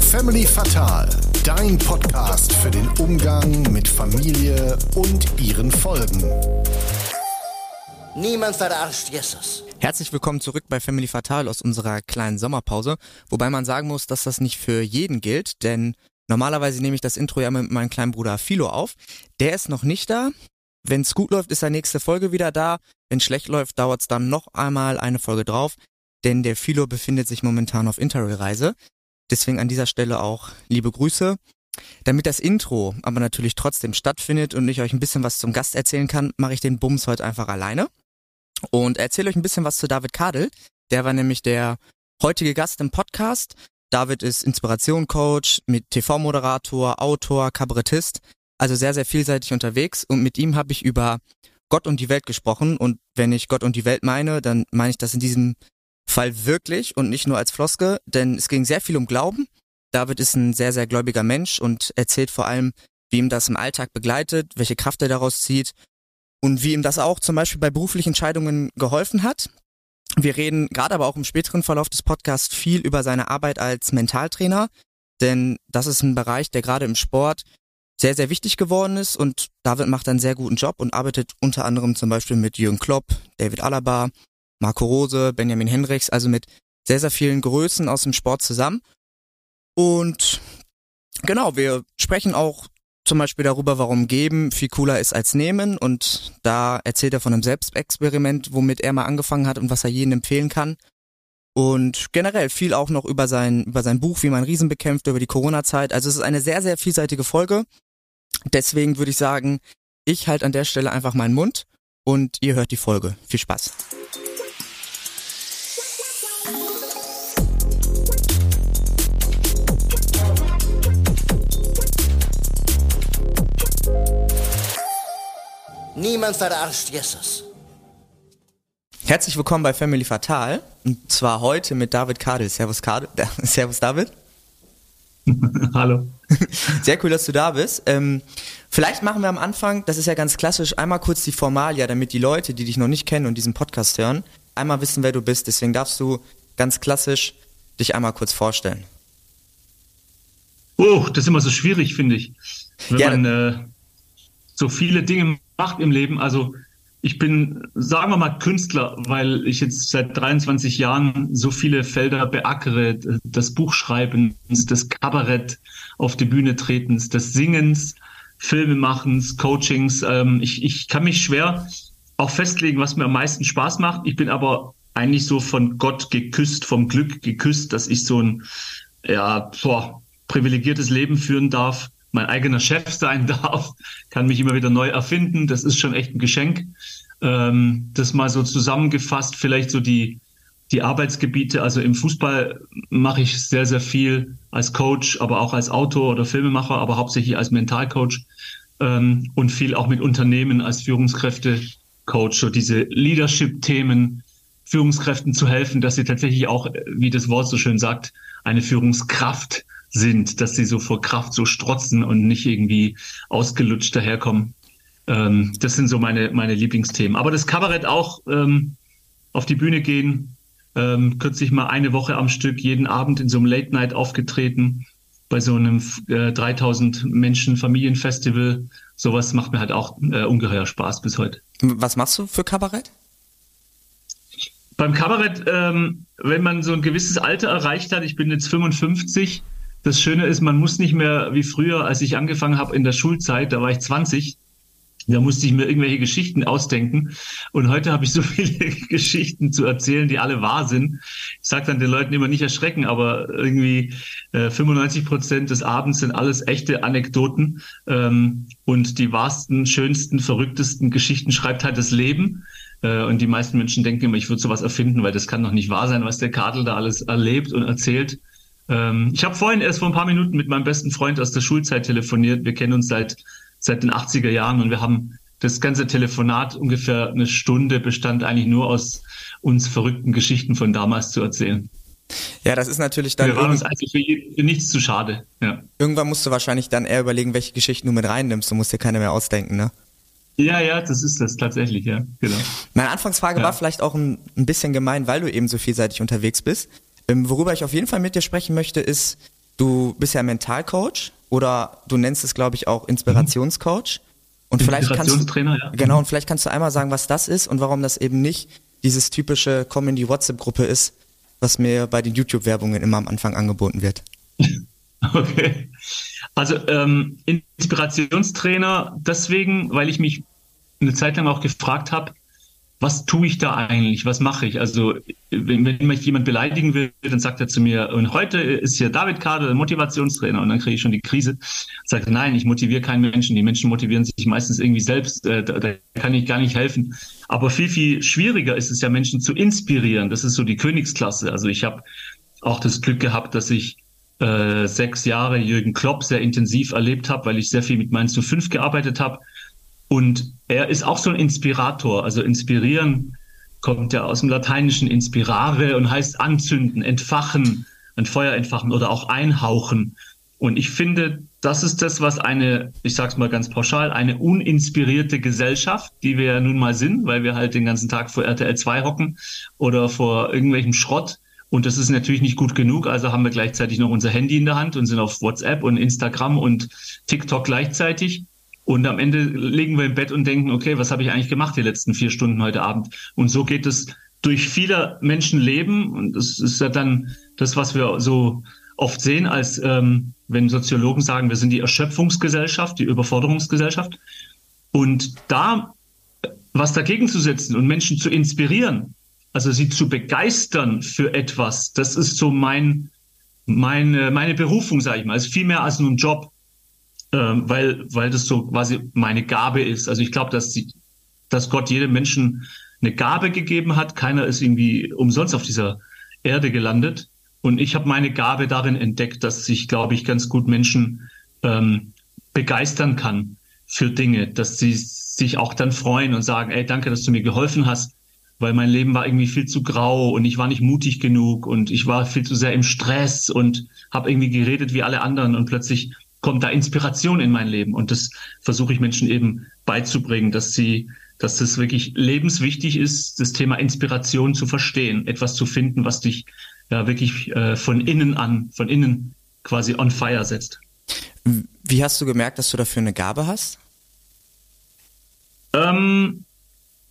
Family Fatal, dein Podcast für den Umgang mit Familie und ihren Folgen. Niemand verarscht Jesus. Herzlich willkommen zurück bei Family Fatal aus unserer kleinen Sommerpause, wobei man sagen muss, dass das nicht für jeden gilt, denn normalerweise nehme ich das Intro ja mit meinem kleinen Bruder Philo auf. Der ist noch nicht da. Wenn es gut läuft, ist er nächste Folge wieder da. Wenn schlecht läuft, dauert es dann noch einmal eine Folge drauf, denn der Philo befindet sich momentan auf Interrail-Reise. Deswegen an dieser Stelle auch liebe Grüße. Damit das Intro aber natürlich trotzdem stattfindet und ich euch ein bisschen was zum Gast erzählen kann, mache ich den Bums heute einfach alleine und erzähle euch ein bisschen was zu David Kadel. Der war nämlich der heutige Gast im Podcast. David ist Inspiration-Coach, mit TV-Moderator, Autor, Kabarettist, also sehr, sehr vielseitig unterwegs und mit ihm habe ich über Gott und die Welt gesprochen und wenn ich Gott und die Welt meine, dann meine ich das in diesem Fall wirklich und nicht nur als Floske, denn es ging sehr viel um Glauben. David ist ein sehr, sehr gläubiger Mensch und erzählt vor allem, wie ihm das im Alltag begleitet, welche Kraft er daraus zieht und wie ihm das auch zum Beispiel bei beruflichen Entscheidungen geholfen hat. Wir reden gerade aber auch im späteren Verlauf des Podcasts viel über seine Arbeit als Mentaltrainer, denn das ist ein Bereich, der gerade im Sport sehr, sehr wichtig geworden ist und David macht einen sehr guten Job und arbeitet unter anderem zum Beispiel mit Jürgen Klopp, David Alaba, Marco Rose, Benjamin Hendricks, also mit sehr, sehr vielen Größen aus dem Sport zusammen. Und genau, wir sprechen auch zum Beispiel darüber, warum geben viel cooler ist als nehmen. Und da erzählt er von einem Selbstexperiment, womit er mal angefangen hat und was er jedem empfehlen kann. Und generell viel auch noch über sein, über sein Buch, wie man Riesen bekämpft, über die Corona-Zeit. Also es ist eine sehr, sehr vielseitige Folge. Deswegen würde ich sagen, ich halte an der Stelle einfach meinen Mund und ihr hört die Folge. Viel Spaß. Niemand verarscht Jesus. Herzlich willkommen bei Family Fatal. Und zwar heute mit David Kadel. Servus, Kadel. Servus David. Hallo. Sehr cool, dass du da bist. Ähm, vielleicht machen wir am Anfang, das ist ja ganz klassisch, einmal kurz die Formalia, damit die Leute, die dich noch nicht kennen und diesen Podcast hören, einmal wissen, wer du bist. Deswegen darfst du ganz klassisch dich einmal kurz vorstellen. Oh, das ist immer so schwierig, finde ich. Wenn ja, man äh, so viele Dinge macht im Leben. Also ich bin, sagen wir mal, Künstler, weil ich jetzt seit 23 Jahren so viele Felder beackere. Das Buchschreibens, das Kabarett auf die Bühne tretens, des Singens, Filmemachens, Coachings. Ähm, ich, ich kann mich schwer auch festlegen, was mir am meisten Spaß macht. Ich bin aber eigentlich so von Gott geküsst, vom Glück geküsst, dass ich so ein ja, boah, privilegiertes Leben führen darf mein eigener Chef sein darf, kann mich immer wieder neu erfinden. Das ist schon echt ein Geschenk. Ähm, das mal so zusammengefasst, vielleicht so die, die Arbeitsgebiete. Also im Fußball mache ich sehr, sehr viel als Coach, aber auch als Autor oder Filmemacher, aber hauptsächlich als Mentalcoach ähm, und viel auch mit Unternehmen als Führungskräfte-Coach. So diese Leadership-Themen, Führungskräften zu helfen, dass sie tatsächlich auch, wie das Wort so schön sagt, eine Führungskraft sind, dass sie so vor Kraft so strotzen und nicht irgendwie ausgelutscht daherkommen. Ähm, das sind so meine, meine Lieblingsthemen. Aber das Kabarett auch ähm, auf die Bühne gehen, ähm, kürzlich mal eine Woche am Stück, jeden Abend in so einem Late Night aufgetreten, bei so einem äh, 3000 Menschen Familienfestival. Sowas macht mir halt auch äh, ungeheuer Spaß bis heute. Was machst du für Kabarett? Beim Kabarett, ähm, wenn man so ein gewisses Alter erreicht hat, ich bin jetzt 55, das Schöne ist, man muss nicht mehr wie früher, als ich angefangen habe in der Schulzeit, da war ich 20, da musste ich mir irgendwelche Geschichten ausdenken. Und heute habe ich so viele Geschichten zu erzählen, die alle wahr sind. Ich sage dann den Leuten immer nicht erschrecken, aber irgendwie äh, 95 Prozent des Abends sind alles echte Anekdoten. Ähm, und die wahrsten, schönsten, verrücktesten Geschichten schreibt halt das Leben. Äh, und die meisten Menschen denken immer, ich würde sowas erfinden, weil das kann doch nicht wahr sein, was der Kadel da alles erlebt und erzählt. Ähm, ich habe vorhin erst vor ein paar Minuten mit meinem besten Freund aus der Schulzeit telefoniert. Wir kennen uns seit, seit den 80er Jahren und wir haben das ganze Telefonat ungefähr eine Stunde bestand eigentlich nur aus uns verrückten Geschichten von damals zu erzählen. Ja, das ist natürlich dann. Wir waren uns eigentlich für, für, nichts zu schade. Ja. Irgendwann musst du wahrscheinlich dann eher überlegen, welche Geschichten du mit reinnimmst. Du musst dir keine mehr ausdenken, ne? Ja, ja, das ist das tatsächlich, ja, genau. Meine Anfangsfrage ja. war vielleicht auch ein, ein, bisschen gemein, weil du eben so vielseitig unterwegs bist. Ähm, worüber ich auf jeden Fall mit dir sprechen möchte, ist, du bist ja Mentalcoach oder du nennst es, glaube ich, auch Inspirationscoach. Und vielleicht kannst du, ja. genau, und vielleicht kannst du einmal sagen, was das ist und warum das eben nicht dieses typische Komm in die WhatsApp-Gruppe ist, was mir bei den YouTube-Werbungen immer am Anfang angeboten wird. Okay. Also ähm, Inspirationstrainer deswegen, weil ich mich eine Zeit lang auch gefragt habe, was tue ich da eigentlich? Was mache ich? Also, wenn, wenn mich jemand beleidigen will, dann sagt er zu mir, und heute ist hier David Kader, der Motivationstrainer, und dann kriege ich schon die Krise. Sagt, nein, ich motiviere keinen Menschen. Die Menschen motivieren sich meistens irgendwie selbst. Äh, da, da kann ich gar nicht helfen. Aber viel, viel schwieriger ist es ja, Menschen zu inspirieren. Das ist so die Königsklasse. Also ich habe auch das Glück gehabt, dass ich äh, sechs Jahre Jürgen Klopp sehr intensiv erlebt habe, weil ich sehr viel mit Mainz zu 5 gearbeitet habe. Und er ist auch so ein Inspirator. Also inspirieren kommt ja aus dem Lateinischen inspirare und heißt anzünden, entfachen, ein Feuer entfachen oder auch einhauchen. Und ich finde, das ist das, was eine, ich sag's mal ganz pauschal, eine uninspirierte Gesellschaft, die wir ja nun mal sind, weil wir halt den ganzen Tag vor RTL 2 hocken oder vor irgendwelchem Schrott, und das ist natürlich nicht gut genug. Also haben wir gleichzeitig noch unser Handy in der Hand und sind auf WhatsApp und Instagram und TikTok gleichzeitig. Und am Ende liegen wir im Bett und denken, okay, was habe ich eigentlich gemacht die letzten vier Stunden heute Abend? Und so geht es durch viele Menschenleben. Und das ist ja dann das, was wir so oft sehen, als ähm, wenn Soziologen sagen, wir sind die Erschöpfungsgesellschaft, die Überforderungsgesellschaft. Und da was dagegen zu setzen und Menschen zu inspirieren, also sie zu begeistern für etwas, das ist so mein, meine, meine Berufung, sage ich mal. Es ist viel mehr als nur ein Job, ähm, weil, weil das so quasi meine Gabe ist. Also ich glaube, dass, die, dass Gott jedem Menschen eine Gabe gegeben hat. Keiner ist irgendwie umsonst auf dieser Erde gelandet. Und ich habe meine Gabe darin entdeckt, dass ich, glaube ich, ganz gut Menschen ähm, begeistern kann für Dinge, dass sie sich auch dann freuen und sagen, ey, danke, dass du mir geholfen hast weil mein Leben war irgendwie viel zu grau und ich war nicht mutig genug und ich war viel zu sehr im Stress und habe irgendwie geredet wie alle anderen und plötzlich kommt da Inspiration in mein Leben und das versuche ich Menschen eben beizubringen, dass sie dass es wirklich lebenswichtig ist, das Thema Inspiration zu verstehen, etwas zu finden, was dich ja wirklich äh, von innen an, von innen quasi on fire setzt. Wie hast du gemerkt, dass du dafür eine Gabe hast? Ähm,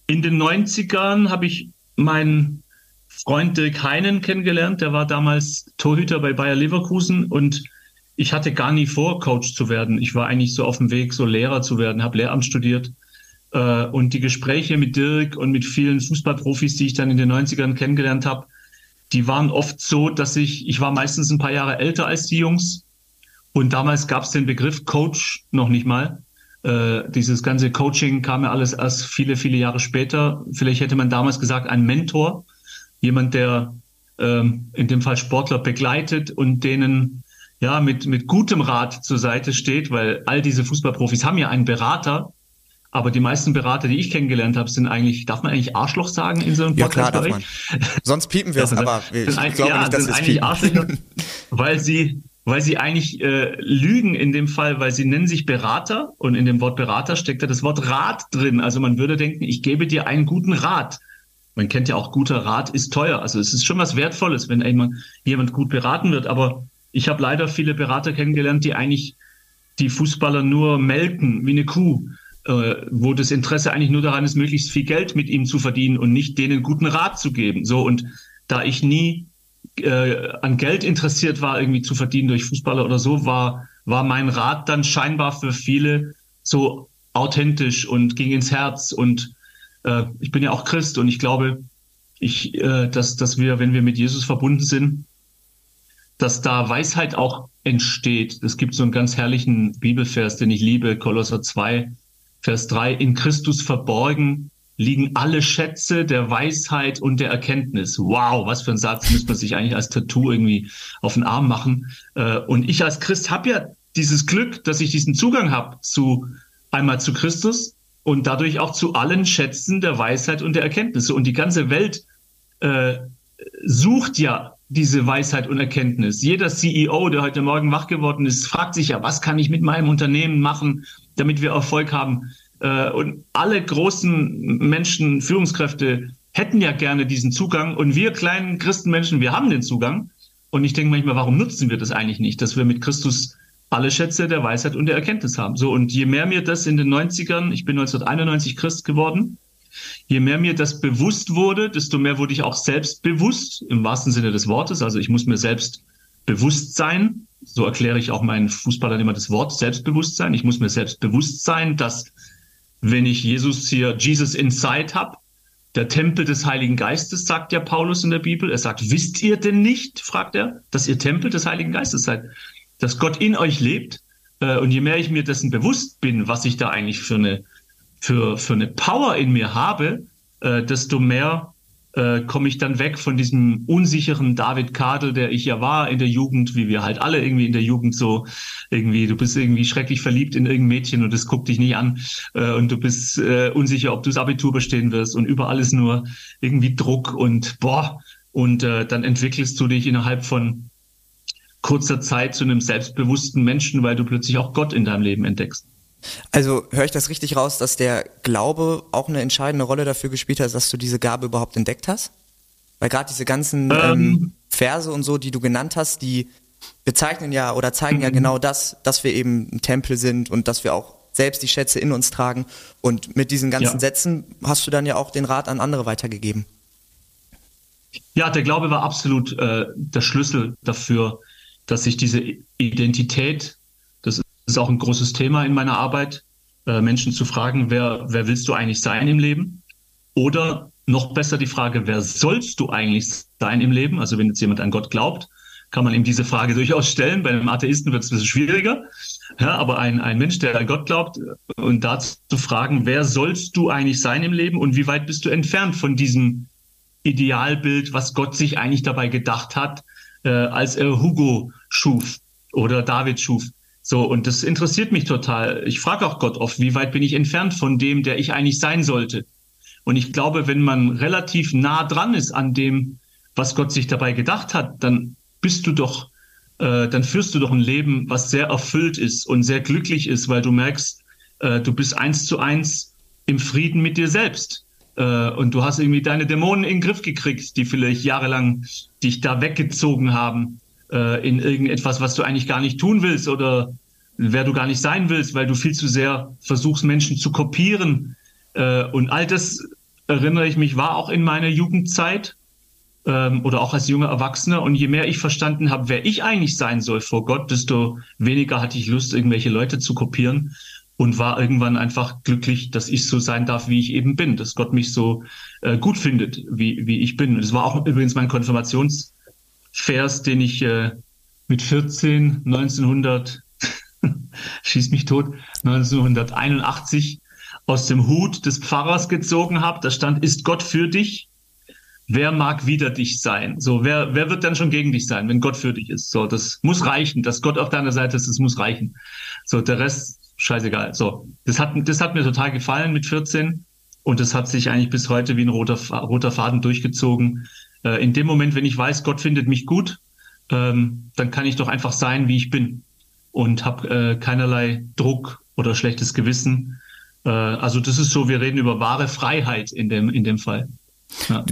in den 90ern habe ich meinen Freund Dirk Heinen kennengelernt. Der war damals Torhüter bei Bayer Leverkusen und ich hatte gar nie vor, Coach zu werden. Ich war eigentlich so auf dem Weg, so Lehrer zu werden, habe Lehramt studiert. Äh, und die Gespräche mit Dirk und mit vielen Fußballprofis, die ich dann in den 90ern kennengelernt habe, die waren oft so, dass ich, ich war meistens ein paar Jahre älter als die Jungs. Und damals gab es den Begriff Coach noch nicht mal. Äh, dieses ganze Coaching kam ja alles erst viele, viele Jahre später. Vielleicht hätte man damals gesagt, ein Mentor, jemand, der ähm, in dem Fall Sportler begleitet und denen ja mit, mit gutem Rat zur Seite steht, weil all diese Fußballprofis haben ja einen Berater, aber die meisten Berater, die ich kennengelernt habe, sind eigentlich, darf man eigentlich Arschloch sagen in so einem Podcast? Ja, klar, darf man. Sonst piepen wir es, aber ich, glaube ja, nicht, dass es piepen. Arschlöcher, weil sie, weil sie eigentlich äh, lügen in dem Fall, weil sie nennen sich Berater und in dem Wort Berater steckt ja das Wort Rat drin. Also man würde denken, ich gebe dir einen guten Rat. Man kennt ja auch, guter Rat ist teuer. Also es ist schon was Wertvolles, wenn jemand, jemand gut beraten wird. Aber ich habe leider viele Berater kennengelernt, die eigentlich die Fußballer nur melken wie eine Kuh, äh, wo das Interesse eigentlich nur daran ist, möglichst viel Geld mit ihm zu verdienen und nicht denen guten Rat zu geben. So und da ich nie äh, an Geld interessiert war, irgendwie zu verdienen durch Fußballer oder so, war, war mein Rat dann scheinbar für viele so authentisch und ging ins Herz. Und äh, ich bin ja auch Christ und ich glaube, ich, äh, dass, dass wir, wenn wir mit Jesus verbunden sind, dass da Weisheit auch entsteht. Es gibt so einen ganz herrlichen Bibelvers, den ich liebe, Kolosser 2, Vers 3, in Christus verborgen liegen alle Schätze der Weisheit und der Erkenntnis. Wow, was für ein Satz müsste man sich eigentlich als Tattoo irgendwie auf den Arm machen. Äh, und ich als Christ habe ja dieses Glück, dass ich diesen Zugang habe zu einmal zu Christus und dadurch auch zu allen Schätzen der Weisheit und der Erkenntnisse. Und die ganze Welt äh, sucht ja diese Weisheit und Erkenntnis. Jeder CEO, der heute Morgen wach geworden ist, fragt sich ja, was kann ich mit meinem Unternehmen machen, damit wir Erfolg haben? Äh, und alle großen Menschen, Führungskräfte hätten ja gerne diesen Zugang. Und wir kleinen Christenmenschen, wir haben den Zugang. Und ich denke manchmal, warum nutzen wir das eigentlich nicht, dass wir mit Christus alle Schätze der Weisheit und der Erkenntnis haben. So, und je mehr mir das in den 90ern, ich bin 1991 Christ geworden, je mehr mir das bewusst wurde, desto mehr wurde ich auch selbstbewusst, im wahrsten Sinne des Wortes. Also ich muss mir selbst bewusst sein. So erkläre ich auch meinen Fußballern immer das Wort Selbstbewusstsein. Ich muss mir selbst bewusst sein, dass wenn ich Jesus hier, Jesus inside habe, der Tempel des Heiligen Geistes, sagt ja Paulus in der Bibel. Er sagt, wisst ihr denn nicht, fragt er, dass ihr Tempel des Heiligen Geistes seid, dass Gott in euch lebt. Äh, und je mehr ich mir dessen bewusst bin, was ich da eigentlich für eine, für, für eine Power in mir habe, äh, desto mehr äh, komme ich dann weg von diesem unsicheren David Kadel, der ich ja war in der Jugend, wie wir halt alle irgendwie in der Jugend so irgendwie, du bist irgendwie schrecklich verliebt in irgendein Mädchen und es guckt dich nicht an äh, und du bist äh, unsicher, ob du das Abitur bestehen wirst und überall ist nur irgendwie Druck und boah und äh, dann entwickelst du dich innerhalb von kurzer Zeit zu einem selbstbewussten Menschen, weil du plötzlich auch Gott in deinem Leben entdeckst. Also höre ich das richtig raus, dass der Glaube auch eine entscheidende Rolle dafür gespielt hat, dass du diese Gabe überhaupt entdeckt hast? Weil gerade diese ganzen ähm, ähm, Verse und so, die du genannt hast, die bezeichnen ja oder zeigen ja mhm. genau das, dass wir eben ein Tempel sind und dass wir auch selbst die Schätze in uns tragen. Und mit diesen ganzen ja. Sätzen hast du dann ja auch den Rat an andere weitergegeben. Ja, der Glaube war absolut äh, der Schlüssel dafür, dass sich diese Identität ist auch ein großes Thema in meiner Arbeit, äh, Menschen zu fragen, wer, wer willst du eigentlich sein im Leben? Oder noch besser die Frage, wer sollst du eigentlich sein im Leben? Also wenn jetzt jemand an Gott glaubt, kann man ihm diese Frage durchaus stellen. Bei einem Atheisten wird es ein bisschen schwieriger. Ja, aber ein, ein Mensch, der an Gott glaubt, und dazu zu fragen, wer sollst du eigentlich sein im Leben und wie weit bist du entfernt von diesem Idealbild, was Gott sich eigentlich dabei gedacht hat, äh, als er Hugo schuf oder David schuf. So, und das interessiert mich total. Ich frage auch Gott oft, wie weit bin ich entfernt von dem, der ich eigentlich sein sollte? Und ich glaube, wenn man relativ nah dran ist an dem, was Gott sich dabei gedacht hat, dann bist du doch, äh, dann führst du doch ein Leben, was sehr erfüllt ist und sehr glücklich ist, weil du merkst, äh, du bist eins zu eins im Frieden mit dir selbst. Äh, und du hast irgendwie deine Dämonen in den Griff gekriegt, die vielleicht jahrelang dich da weggezogen haben äh, in irgendetwas, was du eigentlich gar nicht tun willst oder wer du gar nicht sein willst, weil du viel zu sehr versuchst, Menschen zu kopieren. Äh, und all das, erinnere ich mich, war auch in meiner Jugendzeit ähm, oder auch als junger Erwachsener. Und je mehr ich verstanden habe, wer ich eigentlich sein soll vor Gott, desto weniger hatte ich Lust, irgendwelche Leute zu kopieren und war irgendwann einfach glücklich, dass ich so sein darf, wie ich eben bin, dass Gott mich so äh, gut findet, wie, wie ich bin. Und das war auch übrigens mein Konfirmations- Vers, den ich äh, mit 14, 1900, schieß mich tot, 1981 aus dem Hut des Pfarrers gezogen habe. Da stand, ist Gott für dich? Wer mag wider dich sein? So, wer, wer wird dann schon gegen dich sein, wenn Gott für dich ist? So, das muss reichen, dass Gott auf deiner Seite ist, das muss reichen. So, der Rest, scheißegal. So, das hat, das hat mir total gefallen mit 14 und das hat sich eigentlich bis heute wie ein roter, roter Faden durchgezogen äh, in dem Moment, wenn ich weiß, Gott findet mich gut, ähm, dann kann ich doch einfach sein, wie ich bin und habe äh, keinerlei Druck oder schlechtes Gewissen. Äh, also das ist so, wir reden über wahre Freiheit in dem, in dem Fall. Ja.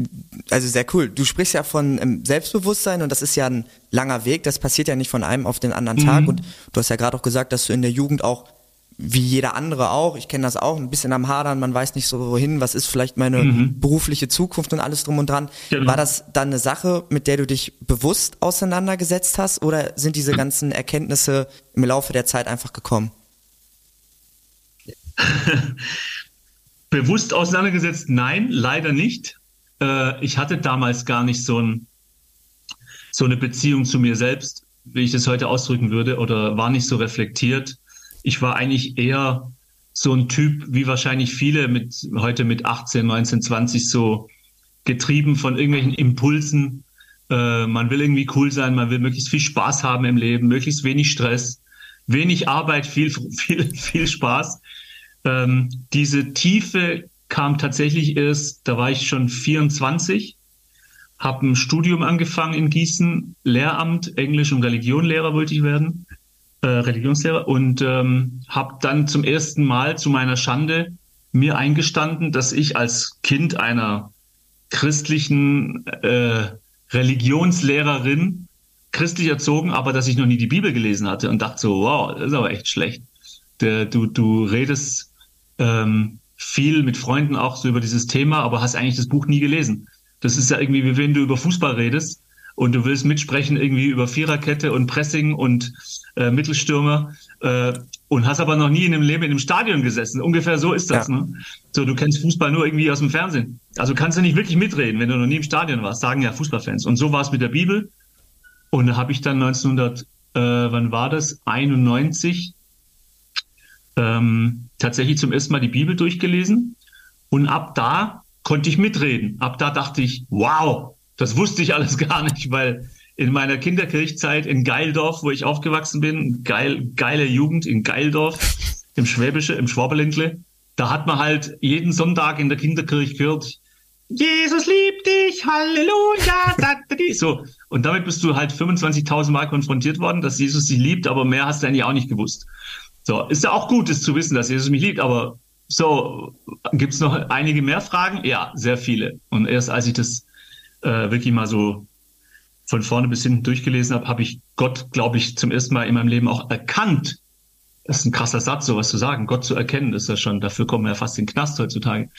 Also sehr cool. Du sprichst ja von ähm, Selbstbewusstsein und das ist ja ein langer Weg. Das passiert ja nicht von einem auf den anderen Tag. Mhm. Und du hast ja gerade auch gesagt, dass du in der Jugend auch wie jeder andere auch, ich kenne das auch, ein bisschen am Hadern, man weiß nicht so wohin, was ist vielleicht meine mhm. berufliche Zukunft und alles drum und dran. Genau. War das dann eine Sache, mit der du dich bewusst auseinandergesetzt hast oder sind diese ganzen Erkenntnisse im Laufe der Zeit einfach gekommen? bewusst auseinandergesetzt? Nein, leider nicht. Äh, ich hatte damals gar nicht so, ein, so eine Beziehung zu mir selbst, wie ich das heute ausdrücken würde, oder war nicht so reflektiert ich war eigentlich eher so ein Typ, wie wahrscheinlich viele mit heute mit 18, 19, 20 so getrieben von irgendwelchen Impulsen. Äh, man will irgendwie cool sein, man will möglichst viel Spaß haben im Leben, möglichst wenig Stress, wenig Arbeit, viel, viel, viel Spaß. Ähm, diese Tiefe kam tatsächlich erst, da war ich schon 24, habe ein Studium angefangen in Gießen, Lehramt, Englisch und Religionlehrer wollte ich werden äh, Religionslehrer, und ähm, habe dann zum ersten Mal zu meiner Schande mir eingestanden, dass ich als Kind einer christlichen äh, Religionslehrerin christlich erzogen, aber dass ich noch nie die Bibel gelesen hatte und dachte so, wow, das ist aber echt schlecht. Der, du, du redest ähm, viel mit Freunden auch so über dieses Thema, aber hast eigentlich das Buch nie gelesen. Das ist ja irgendwie, wie wenn du über Fußball redest und du willst mitsprechen irgendwie über Viererkette und Pressing und äh, Mittelstürmer äh, und hast aber noch nie in dem Leben in einem Stadion gesessen. Ungefähr so ist das. Ja. Ne? So, du kennst Fußball nur irgendwie aus dem Fernsehen. Also kannst du nicht wirklich mitreden, wenn du noch nie im Stadion warst, sagen ja Fußballfans. Und so war es mit der Bibel. Und da habe ich dann 1900, äh, wann war das? 91 ähm, tatsächlich zum ersten Mal die Bibel durchgelesen. Und ab da konnte ich mitreden. Ab da dachte ich, wow, das wusste ich alles gar nicht, weil in meiner Kinderkirchzeit in Geildorf, wo ich aufgewachsen bin, geil, geile Jugend in Geildorf, im Schwäbische, im Schwaberländle, da hat man halt jeden Sonntag in der Kinderkirche gehört, Jesus liebt dich, Halleluja, da, so. Und damit bist du halt 25.000 Mal konfrontiert worden, dass Jesus dich liebt, aber mehr hast du eigentlich auch nicht gewusst. So, ist ja auch gut, es zu wissen, dass Jesus mich liebt, aber so, gibt's noch einige mehr Fragen? Ja, sehr viele. Und erst als ich das äh, wirklich mal so von vorne bis hinten durchgelesen habe, habe ich Gott, glaube ich, zum ersten Mal in meinem Leben auch erkannt. Das ist ein krasser Satz, sowas zu sagen. Gott zu erkennen, ist ja schon, dafür kommen wir ja fast in den Knast heutzutage.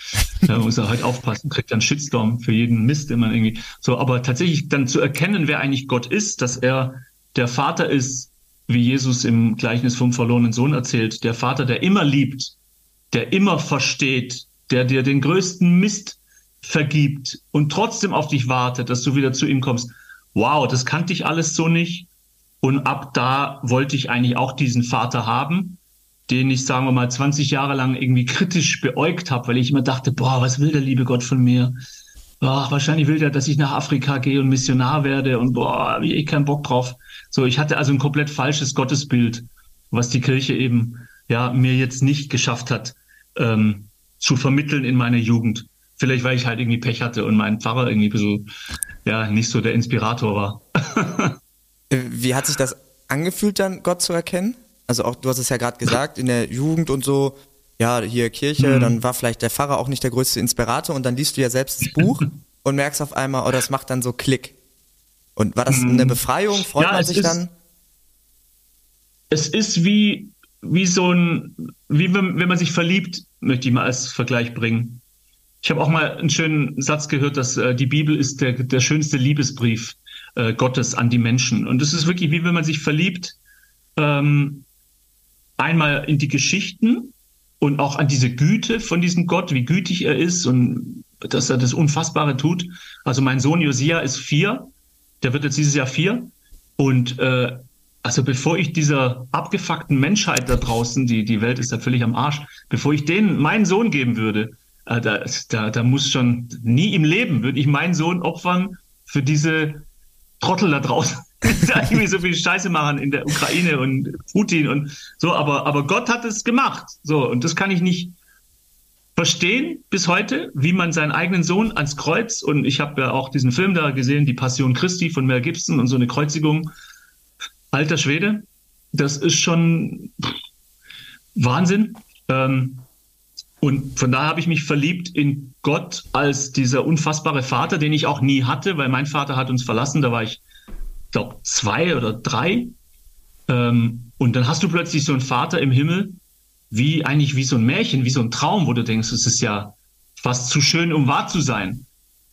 Da muss er halt aufpassen, kriegt dann Shitstorm für jeden Mist immer irgendwie. So, aber tatsächlich dann zu erkennen, wer eigentlich Gott ist, dass er der Vater ist, wie Jesus im Gleichnis vom verlorenen Sohn erzählt, der Vater, der immer liebt, der immer versteht, der dir den größten Mist vergibt und trotzdem auf dich wartet, dass du wieder zu ihm kommst. Wow, das kannte ich alles so nicht. Und ab da wollte ich eigentlich auch diesen Vater haben, den ich, sagen wir mal, 20 Jahre lang irgendwie kritisch beäugt habe, weil ich immer dachte, boah, was will der liebe Gott von mir? Boah, wahrscheinlich will der, dass ich nach Afrika gehe und Missionar werde und boah, habe ich eh keinen Bock drauf. So, ich hatte also ein komplett falsches Gottesbild, was die Kirche eben ja mir jetzt nicht geschafft hat ähm, zu vermitteln in meiner Jugend. Vielleicht, weil ich halt irgendwie Pech hatte und mein Pfarrer irgendwie bisschen, ja, nicht so der Inspirator war. Äh, wie hat sich das angefühlt dann, Gott zu erkennen? Also auch, du hast es ja gerade gesagt, in der Jugend und so, ja, hier Kirche, mhm. dann war vielleicht der Pfarrer auch nicht der größte Inspirator und dann liest du ja selbst das Buch und merkst auf einmal, oh, das macht dann so Klick. Und war das eine mhm. Befreiung? Freut ja, man sich ist, dann? Es ist wie, wie so ein, wie wenn, wenn man sich verliebt, möchte ich mal als Vergleich bringen. Ich habe auch mal einen schönen Satz gehört, dass äh, die Bibel ist der, der schönste Liebesbrief äh, Gottes an die Menschen. Und es ist wirklich wie wenn man sich verliebt, ähm, einmal in die Geschichten und auch an diese Güte von diesem Gott, wie gütig er ist und dass er das Unfassbare tut. Also mein Sohn Josia ist vier, der wird jetzt dieses Jahr vier. Und äh, also bevor ich dieser abgefuckten Menschheit da draußen, die, die Welt ist da völlig am Arsch, bevor ich denen meinen Sohn geben würde, da, da, da muss schon nie im Leben würde ich meinen Sohn opfern für diese Trottel da draußen, die da irgendwie so viel Scheiße machen in der Ukraine und Putin und so, aber, aber Gott hat es gemacht. So, und das kann ich nicht verstehen bis heute, wie man seinen eigenen Sohn ans Kreuz, und ich habe ja auch diesen Film da gesehen, die Passion Christi von Mel Gibson und so eine Kreuzigung. Alter Schwede, das ist schon Wahnsinn. Ähm, und von daher habe ich mich verliebt in Gott als dieser unfassbare Vater, den ich auch nie hatte, weil mein Vater hat uns verlassen, da war ich, glaube zwei oder drei. Ähm, und dann hast du plötzlich so einen Vater im Himmel, wie eigentlich wie so ein Märchen, wie so ein Traum, wo du denkst, es ist ja fast zu schön, um wahr zu sein.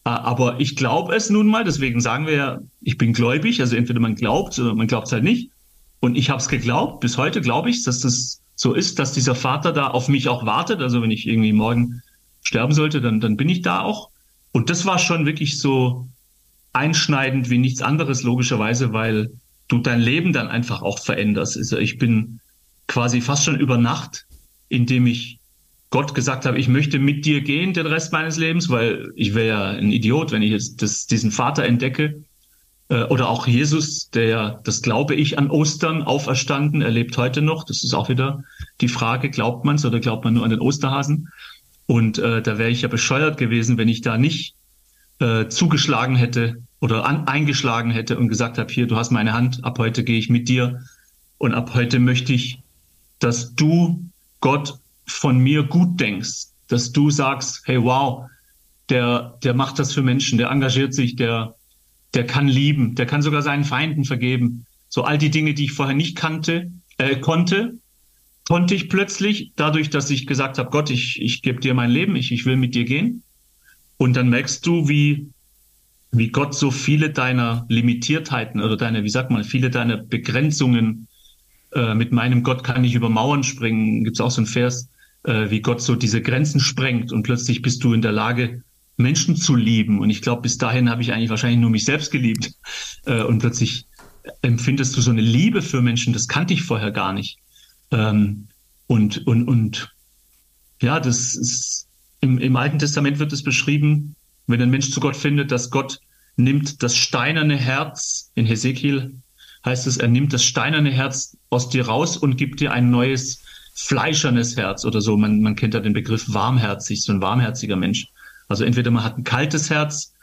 Aber ich glaube es nun mal, deswegen sagen wir ja, ich bin gläubig, also entweder man glaubt oder man glaubt es halt nicht. Und ich habe es geglaubt, bis heute glaube ich, dass das so ist, dass dieser Vater da auf mich auch wartet. Also wenn ich irgendwie morgen sterben sollte, dann, dann bin ich da auch. Und das war schon wirklich so einschneidend wie nichts anderes, logischerweise, weil du dein Leben dann einfach auch veränderst. Also ich bin quasi fast schon über Nacht, indem ich Gott gesagt habe, ich möchte mit dir gehen den Rest meines Lebens, weil ich wäre ja ein Idiot, wenn ich jetzt das, diesen Vater entdecke oder auch Jesus, der, das glaube ich, an Ostern auferstanden, er lebt heute noch. Das ist auch wieder die Frage, glaubt man es oder glaubt man nur an den Osterhasen? Und äh, da wäre ich ja bescheuert gewesen, wenn ich da nicht äh, zugeschlagen hätte oder an, eingeschlagen hätte und gesagt habe, hier, du hast meine Hand, ab heute gehe ich mit dir und ab heute möchte ich, dass du Gott von mir gut denkst, dass du sagst, hey wow, der, der macht das für Menschen, der engagiert sich, der, der kann lieben, der kann sogar seinen Feinden vergeben. So all die Dinge, die ich vorher nicht kannte, äh, konnte, konnte ich plötzlich, dadurch, dass ich gesagt habe, Gott, ich, ich gebe dir mein Leben, ich, ich will mit dir gehen. Und dann merkst du, wie, wie Gott so viele deiner Limitiertheiten oder deine, wie sagt man, viele deiner Begrenzungen äh, mit meinem Gott kann ich über Mauern springen. Gibt es auch so einen Vers, äh, wie Gott so diese Grenzen sprengt und plötzlich bist du in der Lage, Menschen zu lieben. Und ich glaube, bis dahin habe ich eigentlich wahrscheinlich nur mich selbst geliebt. Äh, und plötzlich empfindest du so eine Liebe für Menschen, das kannte ich vorher gar nicht. Ähm, und, und, und ja, das ist im, im Alten Testament wird es beschrieben, wenn ein Mensch zu Gott findet, dass Gott nimmt das steinerne Herz, in Hesekiel heißt es, er nimmt das steinerne Herz aus dir raus und gibt dir ein neues fleischernes Herz oder so. Man, man kennt ja den Begriff warmherzig, so ein warmherziger Mensch. Also entweder man hat ein kaltes Herz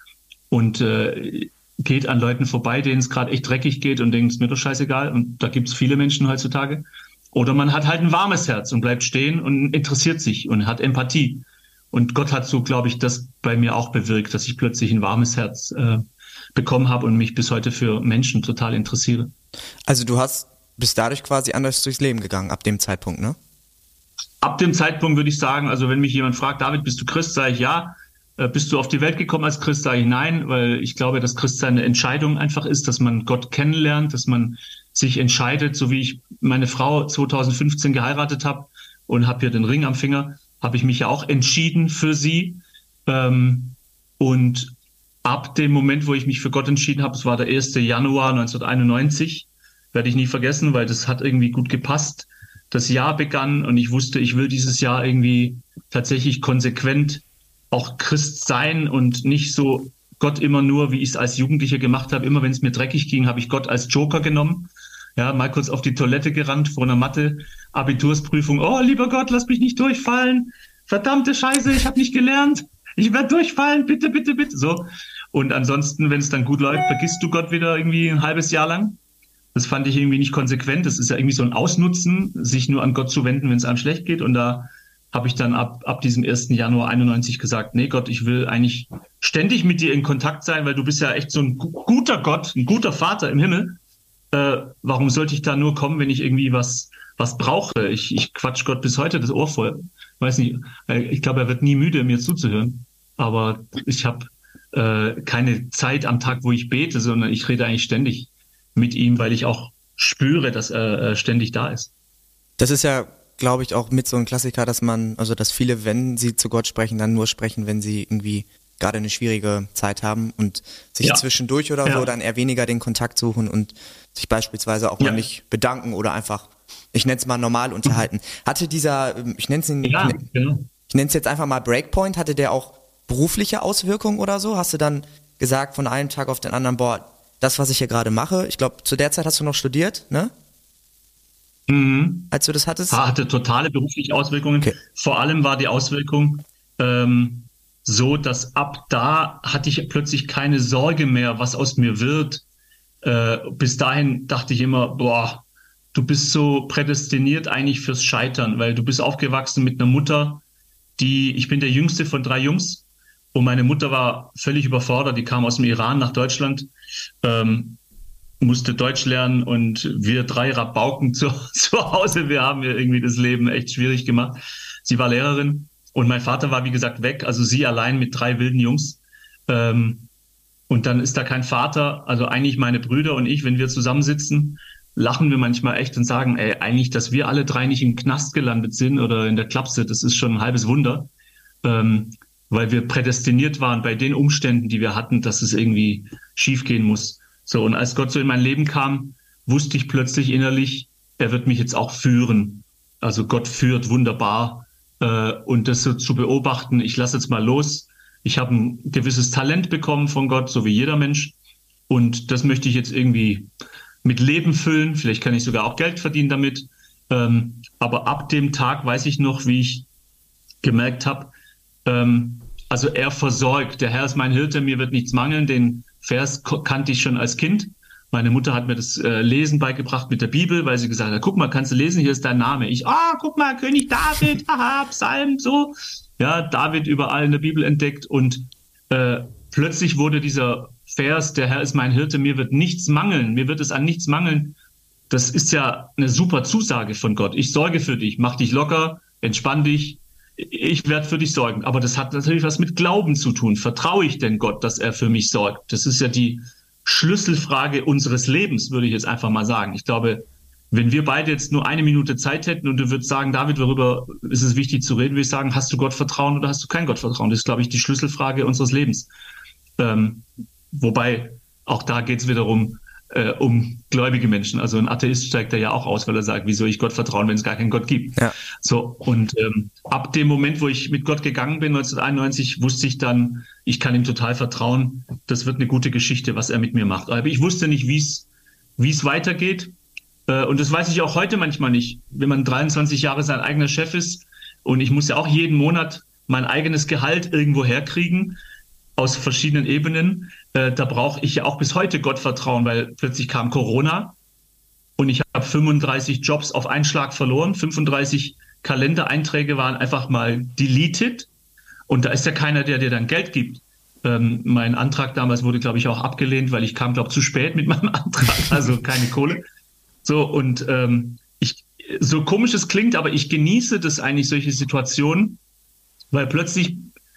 und äh, geht an Leuten vorbei, denen es gerade echt dreckig geht und denkt, ist mir doch scheißegal. Und da gibt es viele Menschen heutzutage. Oder man hat halt ein warmes Herz und bleibt stehen und interessiert sich und hat Empathie. Und Gott hat so, glaube ich, das bei mir auch bewirkt, dass ich plötzlich ein warmes Herz äh, bekommen habe und mich bis heute für Menschen total interessiere. Also du hast bist dadurch quasi anders durchs Leben gegangen, ab dem Zeitpunkt, ne? Ab dem Zeitpunkt würde ich sagen, also wenn mich jemand fragt, David, bist du Christ, sage ich ja. Äh, bist du auf die Welt gekommen als Christ, sage ich nein, weil ich glaube, dass Christ eine Entscheidung einfach ist, dass man Gott kennenlernt, dass man sich entscheidet, so wie ich meine Frau 2015 geheiratet habe und habe hier den Ring am Finger, habe ich mich ja auch entschieden für sie. Ähm, und ab dem Moment, wo ich mich für Gott entschieden habe, es war der 1. Januar 1991, werde ich nie vergessen, weil das hat irgendwie gut gepasst. Das Jahr begann und ich wusste, ich will dieses Jahr irgendwie tatsächlich konsequent auch Christ sein und nicht so Gott immer nur, wie ich es als Jugendlicher gemacht habe. Immer wenn es mir dreckig ging, habe ich Gott als Joker genommen. Ja, mal kurz auf die Toilette gerannt vor einer Mathe-Abitursprüfung. Oh, lieber Gott, lass mich nicht durchfallen. Verdammte Scheiße, ich habe nicht gelernt. Ich werde durchfallen, bitte, bitte, bitte. So. Und ansonsten, wenn es dann gut läuft, vergisst du Gott wieder irgendwie ein halbes Jahr lang. Das fand ich irgendwie nicht konsequent. Das ist ja irgendwie so ein Ausnutzen, sich nur an Gott zu wenden, wenn es einem schlecht geht. Und da habe ich dann ab, ab diesem 1. Januar 91 gesagt, nee Gott, ich will eigentlich ständig mit dir in Kontakt sein, weil du bist ja echt so ein guter Gott, ein guter Vater im Himmel. Äh, warum sollte ich da nur kommen, wenn ich irgendwie was, was brauche? Ich, ich quatsch Gott bis heute das Ohr voll. Weiß nicht, äh, ich glaube, er wird nie müde, mir zuzuhören. Aber ich habe äh, keine Zeit am Tag, wo ich bete, sondern ich rede eigentlich ständig mit ihm, weil ich auch spüre, dass er äh, ständig da ist. Das ist ja, glaube ich, auch mit so ein Klassiker, dass man, also dass viele, wenn sie zu Gott sprechen, dann nur sprechen, wenn sie irgendwie gerade eine schwierige Zeit haben und sich ja. zwischendurch oder ja. so dann eher weniger den Kontakt suchen und sich beispielsweise auch ja. mal nicht bedanken oder einfach, ich nenne es mal normal unterhalten. Hatte dieser, ich nenne es ja, genau. ich nenne es jetzt einfach mal Breakpoint, hatte der auch berufliche Auswirkungen oder so? Hast du dann gesagt von einem Tag auf den anderen, boah, das, was ich hier gerade mache. Ich glaube, zu der Zeit hast du noch studiert, ne? Mhm. Als du das hattest? Hatte totale berufliche Auswirkungen. Okay. Vor allem war die Auswirkung ähm, so, dass ab da hatte ich plötzlich keine Sorge mehr, was aus mir wird. Äh, bis dahin dachte ich immer, boah, du bist so prädestiniert eigentlich fürs Scheitern, weil du bist aufgewachsen mit einer Mutter, die, ich bin der jüngste von drei Jungs und meine Mutter war völlig überfordert, die kam aus dem Iran nach Deutschland ähm, musste Deutsch lernen und wir drei Rabauken zu, zu Hause, wir haben ihr irgendwie das Leben echt schwierig gemacht. Sie war Lehrerin und mein Vater war, wie gesagt, weg, also sie allein mit drei wilden Jungs. Ähm, und dann ist da kein Vater, also eigentlich meine Brüder und ich, wenn wir zusammensitzen, lachen wir manchmal echt und sagen, ey, eigentlich, dass wir alle drei nicht im Knast gelandet sind oder in der Klapse, das ist schon ein halbes Wunder. Ähm, weil wir prädestiniert waren bei den Umständen, die wir hatten, dass es irgendwie schiefgehen muss. So, und als Gott so in mein Leben kam, wusste ich plötzlich innerlich, er wird mich jetzt auch führen. Also Gott führt wunderbar. Äh, und das so zu beobachten, ich lasse jetzt mal los. Ich habe ein gewisses Talent bekommen von Gott, so wie jeder Mensch. Und das möchte ich jetzt irgendwie mit Leben füllen. Vielleicht kann ich sogar auch Geld verdienen damit. Ähm, aber ab dem Tag weiß ich noch, wie ich gemerkt habe, ähm, also er versorgt. Der Herr ist mein Hirte, mir wird nichts mangeln. Den Vers kannte ich schon als Kind. Meine Mutter hat mir das äh, Lesen beigebracht mit der Bibel, weil sie gesagt hat, guck mal, kannst du lesen, hier ist dein Name. Ich, ah, oh, guck mal, König David, haha, Psalm, so. Ja, David überall in der Bibel entdeckt und äh, plötzlich wurde dieser Vers, der Herr ist mein Hirte, mir wird nichts mangeln, mir wird es an nichts mangeln. Das ist ja eine super Zusage von Gott. Ich sorge für dich, mach dich locker, entspann dich, ich werde für dich sorgen. Aber das hat natürlich was mit Glauben zu tun. Vertraue ich denn Gott, dass er für mich sorgt? Das ist ja die Schlüsselfrage unseres Lebens, würde ich jetzt einfach mal sagen. Ich glaube, wenn wir beide jetzt nur eine Minute Zeit hätten und du würdest sagen, David, worüber ist es wichtig zu reden, würde ich sagen, hast du Gott vertrauen oder hast du kein Gottvertrauen? Das ist, glaube ich, die Schlüsselfrage unseres Lebens. Ähm, wobei auch da geht es wiederum äh, um gläubige Menschen. Also ein Atheist steigt da ja auch aus, weil er sagt, wie soll ich Gott vertrauen, wenn es gar keinen Gott gibt? Ja. So, und ähm, ab dem Moment, wo ich mit Gott gegangen bin, 1991, wusste ich dann, ich kann ihm total vertrauen, das wird eine gute Geschichte, was er mit mir macht. Aber ich wusste nicht, wie es wie es weitergeht. Äh, und das weiß ich auch heute manchmal nicht. Wenn man 23 Jahre sein eigener Chef ist und ich muss ja auch jeden Monat mein eigenes Gehalt irgendwo herkriegen, aus verschiedenen Ebenen. Äh, da brauche ich ja auch bis heute Gottvertrauen, weil plötzlich kam Corona und ich habe 35 Jobs auf einen Schlag verloren. 35 Kalendereinträge waren einfach mal deleted. Und da ist ja keiner, der dir dann Geld gibt. Ähm, mein Antrag damals wurde, glaube ich, auch abgelehnt, weil ich kam, glaube ich, zu spät mit meinem Antrag, also keine Kohle. So, und ähm, ich, so komisch es klingt, aber ich genieße das eigentlich, solche Situationen, weil plötzlich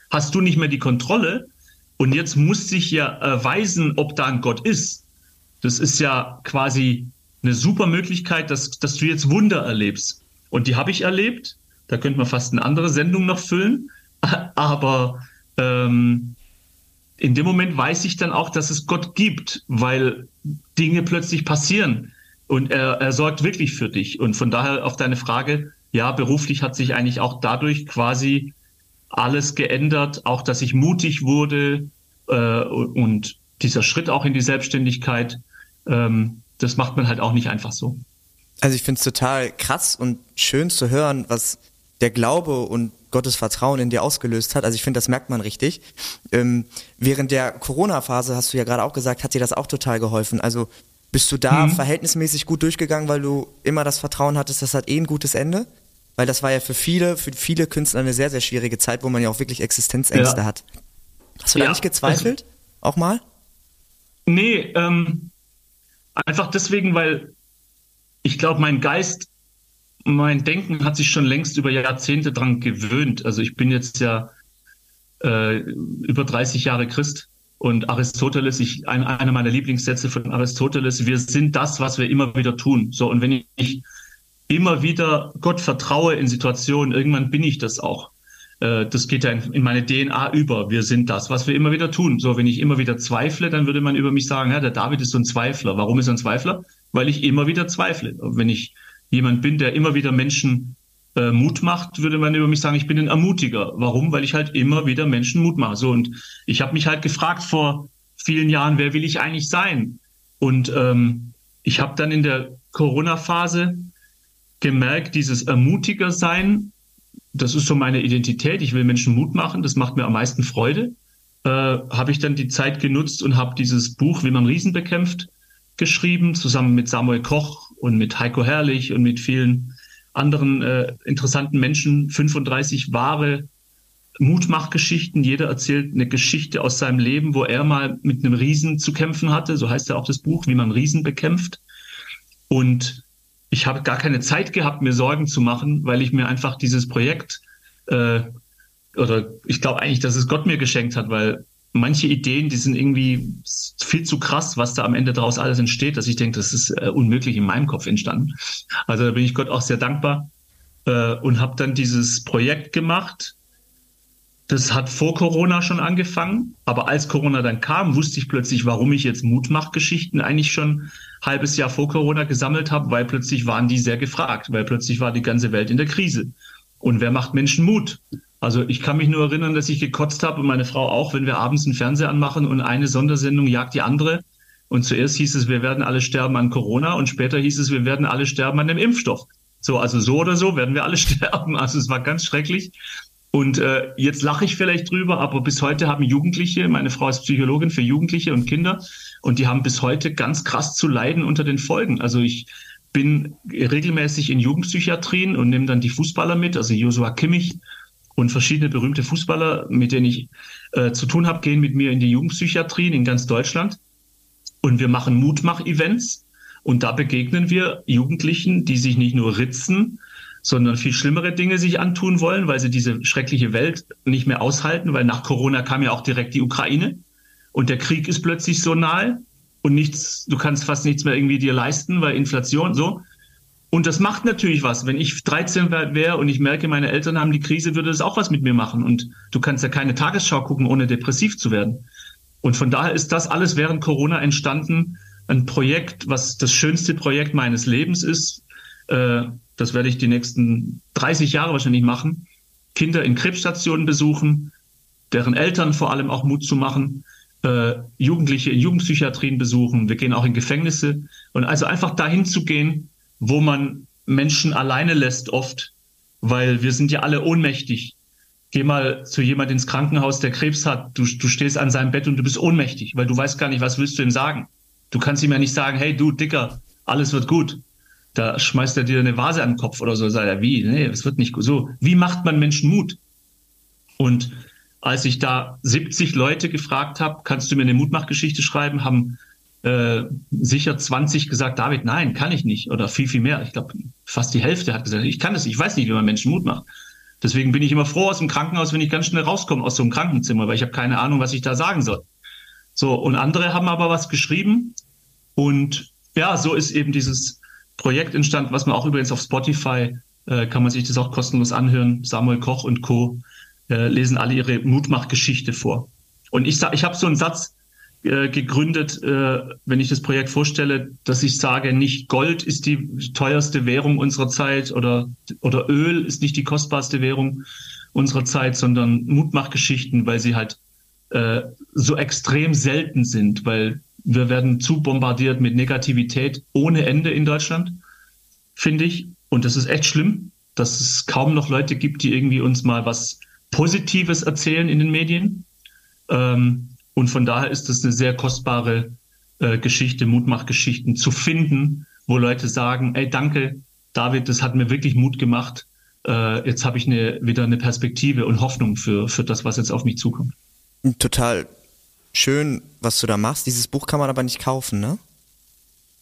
hast du nicht mehr die Kontrolle, und jetzt muss sich ja erweisen, ob da ein Gott ist. Das ist ja quasi eine super Möglichkeit, dass, dass du jetzt Wunder erlebst. Und die habe ich erlebt. Da könnte man fast eine andere Sendung noch füllen. Aber ähm, in dem Moment weiß ich dann auch, dass es Gott gibt, weil Dinge plötzlich passieren. Und er, er sorgt wirklich für dich. Und von daher auf deine Frage, ja, beruflich hat sich eigentlich auch dadurch quasi alles geändert, auch dass ich mutig wurde äh, und dieser Schritt auch in die Selbstständigkeit, ähm, das macht man halt auch nicht einfach so. Also ich finde es total krass und schön zu hören, was der Glaube und Gottes Vertrauen in dir ausgelöst hat. Also ich finde, das merkt man richtig. Ähm, während der Corona-Phase, hast du ja gerade auch gesagt, hat dir das auch total geholfen. Also bist du da mhm. verhältnismäßig gut durchgegangen, weil du immer das Vertrauen hattest, das hat eh ein gutes Ende? Weil das war ja für viele, für viele Künstler eine sehr, sehr schwierige Zeit, wo man ja auch wirklich Existenzängste ja. hat. Hast du ja, da nicht gezweifelt? Also, auch mal? Nee, ähm, einfach deswegen, weil ich glaube, mein Geist, mein Denken hat sich schon längst über Jahrzehnte dran gewöhnt. Also ich bin jetzt ja äh, über 30 Jahre Christ und Aristoteles, ich, ein, einer meiner Lieblingssätze von Aristoteles, wir sind das, was wir immer wieder tun. So, und wenn ich immer wieder Gott vertraue in Situationen, irgendwann bin ich das auch. Äh, das geht ja in, meine DNA über. Wir sind das, was wir immer wieder tun. So, wenn ich immer wieder zweifle, dann würde man über mich sagen, ja, der David ist so ein Zweifler. Warum ist er ein Zweifler? Weil ich immer wieder zweifle. Und wenn ich jemand bin, der immer wieder Menschen äh, Mut macht, würde man über mich sagen, ich bin ein Ermutiger. Warum? Weil ich halt immer wieder Menschen Mut mache. So, und ich habe mich halt gefragt vor vielen Jahren, wer will ich eigentlich sein? Und ähm, ich habe dann in der Corona-Phase gemerkt, dieses Ermutiger sein, das ist so meine Identität. Ich will Menschen Mut machen. Das macht mir am meisten Freude. Äh, habe ich dann die Zeit genutzt und habe dieses Buch, wie man Riesen bekämpft, geschrieben, zusammen mit Samuel Koch und mit Heiko Herrlich und mit vielen anderen äh, interessanten Menschen. 35 wahre Mutmachgeschichten. Jeder erzählt eine Geschichte aus seinem Leben, wo er mal mit einem Riesen zu kämpfen hatte. So heißt ja auch das Buch, wie man Riesen bekämpft. Und ich habe gar keine Zeit gehabt, mir Sorgen zu machen, weil ich mir einfach dieses Projekt äh, oder ich glaube eigentlich, dass es Gott mir geschenkt hat, weil manche Ideen, die sind irgendwie viel zu krass, was da am Ende daraus alles entsteht, dass ich denke, das ist äh, unmöglich in meinem Kopf entstanden. Also da bin ich Gott auch sehr dankbar äh, und habe dann dieses Projekt gemacht. Das hat vor Corona schon angefangen, aber als Corona dann kam, wusste ich plötzlich, warum ich jetzt Mutmachgeschichten eigentlich schon halbes Jahr vor Corona gesammelt habe, weil plötzlich waren die sehr gefragt, weil plötzlich war die ganze Welt in der Krise. Und wer macht Menschen Mut? Also ich kann mich nur erinnern, dass ich gekotzt habe und meine Frau auch, wenn wir abends einen Fernseher anmachen und eine Sondersendung jagt die andere. Und zuerst hieß es, wir werden alle sterben an Corona und später hieß es, wir werden alle sterben an dem Impfstoff. So, also so oder so werden wir alle sterben. Also es war ganz schrecklich. Und äh, jetzt lache ich vielleicht drüber, aber bis heute haben Jugendliche, meine Frau ist Psychologin für Jugendliche und Kinder, und die haben bis heute ganz krass zu leiden unter den Folgen. Also ich bin regelmäßig in Jugendpsychiatrien und nehme dann die Fußballer mit, also Joshua Kimmich und verschiedene berühmte Fußballer, mit denen ich äh, zu tun habe, gehen mit mir in die Jugendpsychiatrien in ganz Deutschland. Und wir machen Mutmach-Events. Und da begegnen wir Jugendlichen, die sich nicht nur ritzen, sondern viel schlimmere Dinge sich antun wollen, weil sie diese schreckliche Welt nicht mehr aushalten, weil nach Corona kam ja auch direkt die Ukraine und der Krieg ist plötzlich so nahe und nichts, du kannst fast nichts mehr irgendwie dir leisten, weil Inflation so. Und das macht natürlich was. Wenn ich 13 wäre und ich merke, meine Eltern haben die Krise, würde das auch was mit mir machen. Und du kannst ja keine Tagesschau gucken, ohne depressiv zu werden. Und von daher ist das alles während Corona entstanden. Ein Projekt, was das schönste Projekt meines Lebens ist. Äh, das werde ich die nächsten 30 Jahre wahrscheinlich machen. Kinder in Krebsstationen besuchen, deren Eltern vor allem auch Mut zu machen, äh, Jugendliche in Jugendpsychiatrien besuchen. Wir gehen auch in Gefängnisse. Und also einfach dahin zu gehen, wo man Menschen alleine lässt oft, weil wir sind ja alle ohnmächtig. Geh mal zu jemand ins Krankenhaus, der Krebs hat. Du, du stehst an seinem Bett und du bist ohnmächtig, weil du weißt gar nicht, was willst du ihm sagen. Du kannst ihm ja nicht sagen, hey du Dicker, alles wird gut. Da schmeißt er dir eine Vase an den Kopf oder so. Sagt er, wie? Nee, es wird nicht gut. So, wie macht man Menschen Mut? Und als ich da 70 Leute gefragt habe, kannst du mir eine Mutmachgeschichte schreiben, haben äh, sicher 20 gesagt, David, nein, kann ich nicht. Oder viel, viel mehr. Ich glaube, fast die Hälfte hat gesagt, ich kann es, ich weiß nicht, wie man Menschen Mut macht. Deswegen bin ich immer froh aus dem Krankenhaus, wenn ich ganz schnell rauskomme aus so einem Krankenzimmer, weil ich habe keine Ahnung, was ich da sagen soll. So, und andere haben aber was geschrieben. Und ja, so ist eben dieses Projekt entstanden, was man auch übrigens auf Spotify, äh, kann man sich das auch kostenlos anhören. Samuel Koch und Co. Äh, lesen alle ihre Mutmachgeschichte vor. Und ich ich habe so einen Satz äh, gegründet, äh, wenn ich das Projekt vorstelle, dass ich sage, nicht Gold ist die teuerste Währung unserer Zeit oder, oder Öl ist nicht die kostbarste Währung unserer Zeit, sondern Mutmachgeschichten, weil sie halt äh, so extrem selten sind, weil wir werden zu bombardiert mit Negativität ohne Ende in Deutschland, finde ich. Und das ist echt schlimm, dass es kaum noch Leute gibt, die irgendwie uns mal was Positives erzählen in den Medien. Ähm, und von daher ist es eine sehr kostbare äh, Geschichte, Mutmachgeschichten zu finden, wo Leute sagen, ey, danke, David, das hat mir wirklich Mut gemacht. Äh, jetzt habe ich eine, wieder eine Perspektive und Hoffnung für, für das, was jetzt auf mich zukommt. Total schön, was du da machst. Dieses Buch kann man aber nicht kaufen, ne?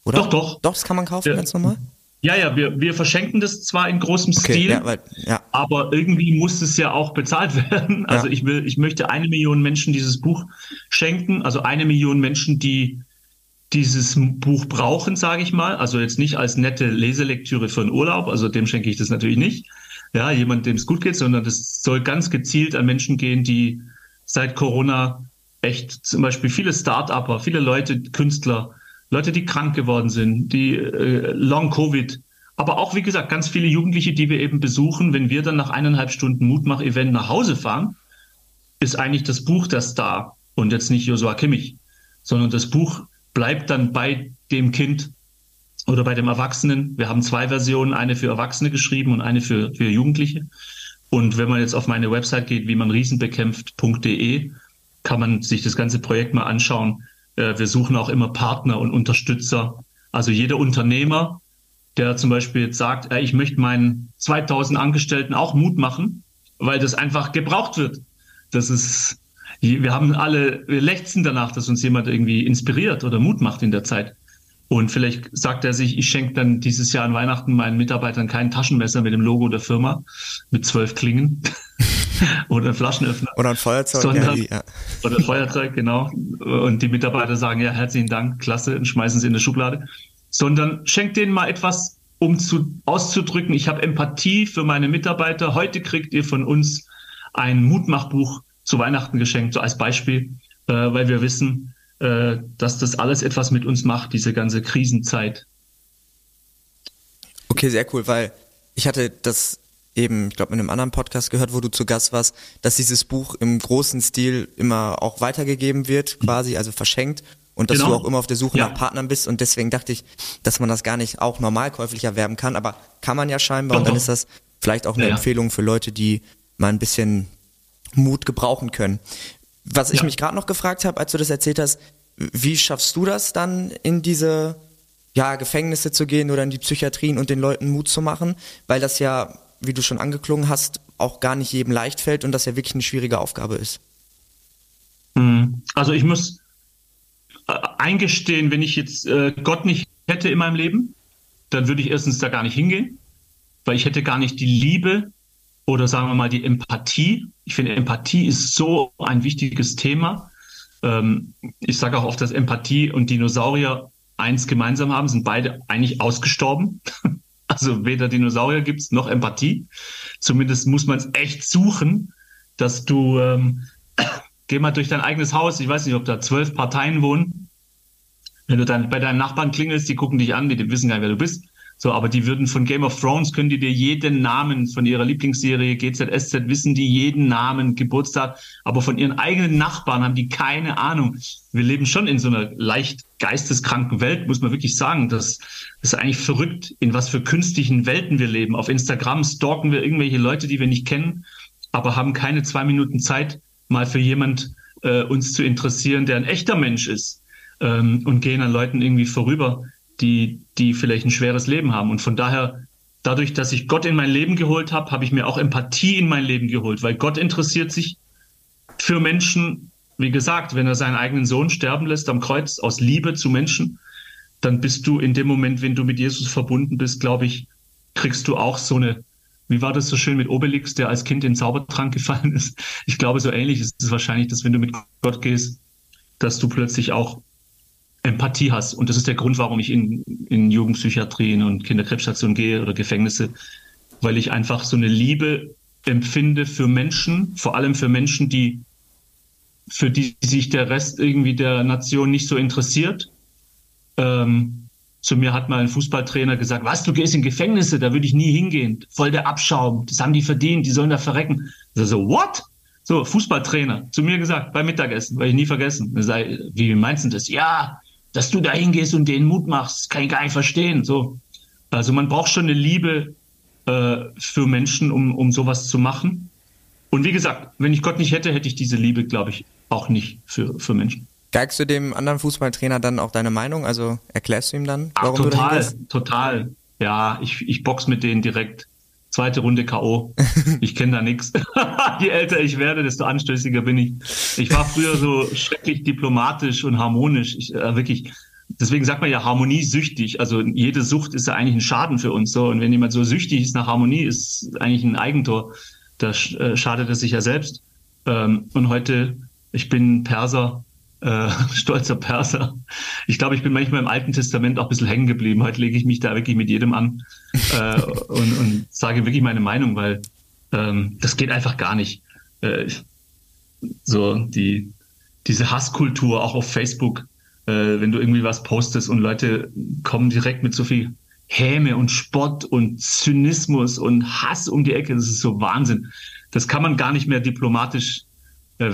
Oder? Doch, doch. Doch, das kann man kaufen, ja. ganz normal? Ja, ja, wir, wir verschenken das zwar in großem okay, Stil, ja, weil, ja. aber irgendwie muss es ja auch bezahlt werden. Also ja. ich will, ich möchte eine Million Menschen dieses Buch schenken, also eine Million Menschen, die dieses Buch brauchen, sage ich mal. Also jetzt nicht als nette Leselektüre für einen Urlaub, also dem schenke ich das natürlich nicht. Ja, jemand, dem es gut geht, sondern das soll ganz gezielt an Menschen gehen, die seit Corona echt zum Beispiel viele Start-Upper, viele Leute, Künstler, Leute, die krank geworden sind, die äh, Long-Covid, aber auch, wie gesagt, ganz viele Jugendliche, die wir eben besuchen. Wenn wir dann nach eineinhalb Stunden Mutmach-Event nach Hause fahren, ist eigentlich das Buch der Star und jetzt nicht Joshua Kimmich, sondern das Buch bleibt dann bei dem Kind oder bei dem Erwachsenen. Wir haben zwei Versionen, eine für Erwachsene geschrieben und eine für, für Jugendliche. Und wenn man jetzt auf meine Website geht, wie man Riesen bekämpft.de, kann man sich das ganze Projekt mal anschauen. Äh, wir suchen auch immer Partner und Unterstützer. Also jeder Unternehmer, der zum Beispiel jetzt sagt, ich möchte meinen 2000 Angestellten auch Mut machen, weil das einfach gebraucht wird. Das ist, wir haben alle, wir lechzen danach, dass uns jemand irgendwie inspiriert oder Mut macht in der Zeit. Und vielleicht sagt er sich, ich schenke dann dieses Jahr an Weihnachten meinen Mitarbeitern kein Taschenmesser mit dem Logo der Firma mit zwölf Klingen oder ein Flaschenöffner. Oder ein Feuerzeug. Sondern, ja, Oder ein Feuerzeug, genau. Und die Mitarbeiter sagen, ja, herzlichen Dank, klasse, und schmeißen sie in eine Schublade. Sondern schenkt denen mal etwas, um zu, auszudrücken, ich habe Empathie für meine Mitarbeiter. Heute kriegt ihr von uns ein Mutmachbuch zu Weihnachten geschenkt, so als Beispiel, äh, weil wir wissen, äh, dass das alles etwas mit uns macht, diese ganze Krisenzeit. Okay, sehr cool, weil ich hatte das eben, ich glaube, in einem anderen Podcast gehört, wo du zu Gast warst, dass dieses Buch im großen Stil immer auch weitergegeben wird, quasi, also verschenkt und dass genau. du auch immer auf der Suche ja. nach Partnern bist und deswegen dachte ich, dass man das gar nicht auch normal käuflich erwerben kann, aber kann man ja scheinbar doch, und dann ist das vielleicht auch eine ja, Empfehlung für Leute, die mal ein bisschen Mut gebrauchen können. Was ich ja. mich gerade noch gefragt habe, als du das erzählt hast, wie schaffst du das dann in diese ja, Gefängnisse zu gehen oder in die Psychiatrien und den Leuten Mut zu machen? Weil das ja, wie du schon angeklungen hast, auch gar nicht jedem leicht fällt und das ja wirklich eine schwierige Aufgabe ist. Hm. Also ich muss äh, eingestehen, wenn ich jetzt äh, Gott nicht hätte in meinem Leben, dann würde ich erstens da gar nicht hingehen, weil ich hätte gar nicht die Liebe oder sagen wir mal die Empathie. Ich finde, Empathie ist so ein wichtiges Thema. Ähm, ich sage auch oft, dass Empathie und Dinosaurier eins gemeinsam haben, sind beide eigentlich ausgestorben. Also weder Dinosaurier gibt es noch Empathie. Zumindest muss man es echt suchen, dass du, ähm, geh mal durch dein eigenes Haus, ich weiß nicht, ob da zwölf Parteien wohnen. Wenn du dann bei deinen Nachbarn klingelst, die gucken dich an, die wissen gar nicht, wer du bist. So, aber die würden von Game of Thrones, können die dir jeden Namen von ihrer Lieblingsserie GZSZ, wissen die jeden Namen, Geburtstag, aber von ihren eigenen Nachbarn haben die keine Ahnung. Wir leben schon in so einer leicht geisteskranken Welt, muss man wirklich sagen. Das, ist eigentlich verrückt, in was für künstlichen Welten wir leben. Auf Instagram stalken wir irgendwelche Leute, die wir nicht kennen, aber haben keine zwei Minuten Zeit, mal für jemand äh, uns zu interessieren, der ein echter Mensch ist ähm, und gehen an Leuten irgendwie vorüber die, die vielleicht ein schweres Leben haben. Und von daher, dadurch, dass ich Gott in mein Leben geholt habe, habe ich mir auch Empathie in mein Leben geholt, weil Gott interessiert sich für Menschen, wie gesagt, wenn er seinen eigenen Sohn sterben lässt am Kreuz aus Liebe zu Menschen, dann bist du in dem Moment, wenn du mit Jesus verbunden bist, glaube ich, kriegst du auch so eine, wie war das so schön mit Obelix, der als Kind in den Zaubertrank gefallen ist? Ich glaube, so ähnlich ist es wahrscheinlich, dass wenn du mit Gott gehst, dass du plötzlich auch Empathie hast. Und das ist der Grund, warum ich in, in Jugendpsychiatrien und Kinderkrebsstationen gehe oder Gefängnisse, weil ich einfach so eine Liebe empfinde für Menschen, vor allem für Menschen, die für die sich der Rest irgendwie der Nation nicht so interessiert. Ähm, zu mir hat mal ein Fußballtrainer gesagt, was, du gehst in Gefängnisse, da würde ich nie hingehen. Voll der Abschaum, das haben die verdient, die sollen da verrecken. So, what? So, Fußballtrainer, zu mir gesagt, beim Mittagessen, weil ich nie vergessen. Sei, wie meinst du das? Ja, dass du da hingehst und denen Mut machst, kann ich gar nicht verstehen. So. Also man braucht schon eine Liebe äh, für Menschen, um, um sowas zu machen. Und wie gesagt, wenn ich Gott nicht hätte, hätte ich diese Liebe, glaube ich, auch nicht für, für Menschen. Geigst du dem anderen Fußballtrainer dann auch deine Meinung? Also erklärst du ihm dann, warum Ach, total, du hingehst? Total, Ja, ich, ich box mit denen direkt. Zweite Runde K.O. Ich kenne da nichts. Je älter ich werde, desto anstößiger bin ich. Ich war früher so schrecklich diplomatisch und harmonisch. Ich, äh, wirklich. Deswegen sagt man ja harmoniesüchtig. Also jede Sucht ist ja eigentlich ein Schaden für uns. So. Und wenn jemand so süchtig ist nach Harmonie, ist eigentlich ein Eigentor. Da äh, schadet er sich ja selbst. Ähm, und heute, ich bin Perser, äh, stolzer Perser. Ich glaube, ich bin manchmal im Alten Testament auch ein bisschen hängen geblieben. Heute lege ich mich da wirklich mit jedem an äh, und, und sage wirklich meine Meinung, weil ähm, das geht einfach gar nicht. Äh, so die diese Hasskultur auch auf Facebook, äh, wenn du irgendwie was postest und Leute kommen direkt mit so viel Häme und Spott und Zynismus und Hass um die Ecke, das ist so Wahnsinn. Das kann man gar nicht mehr diplomatisch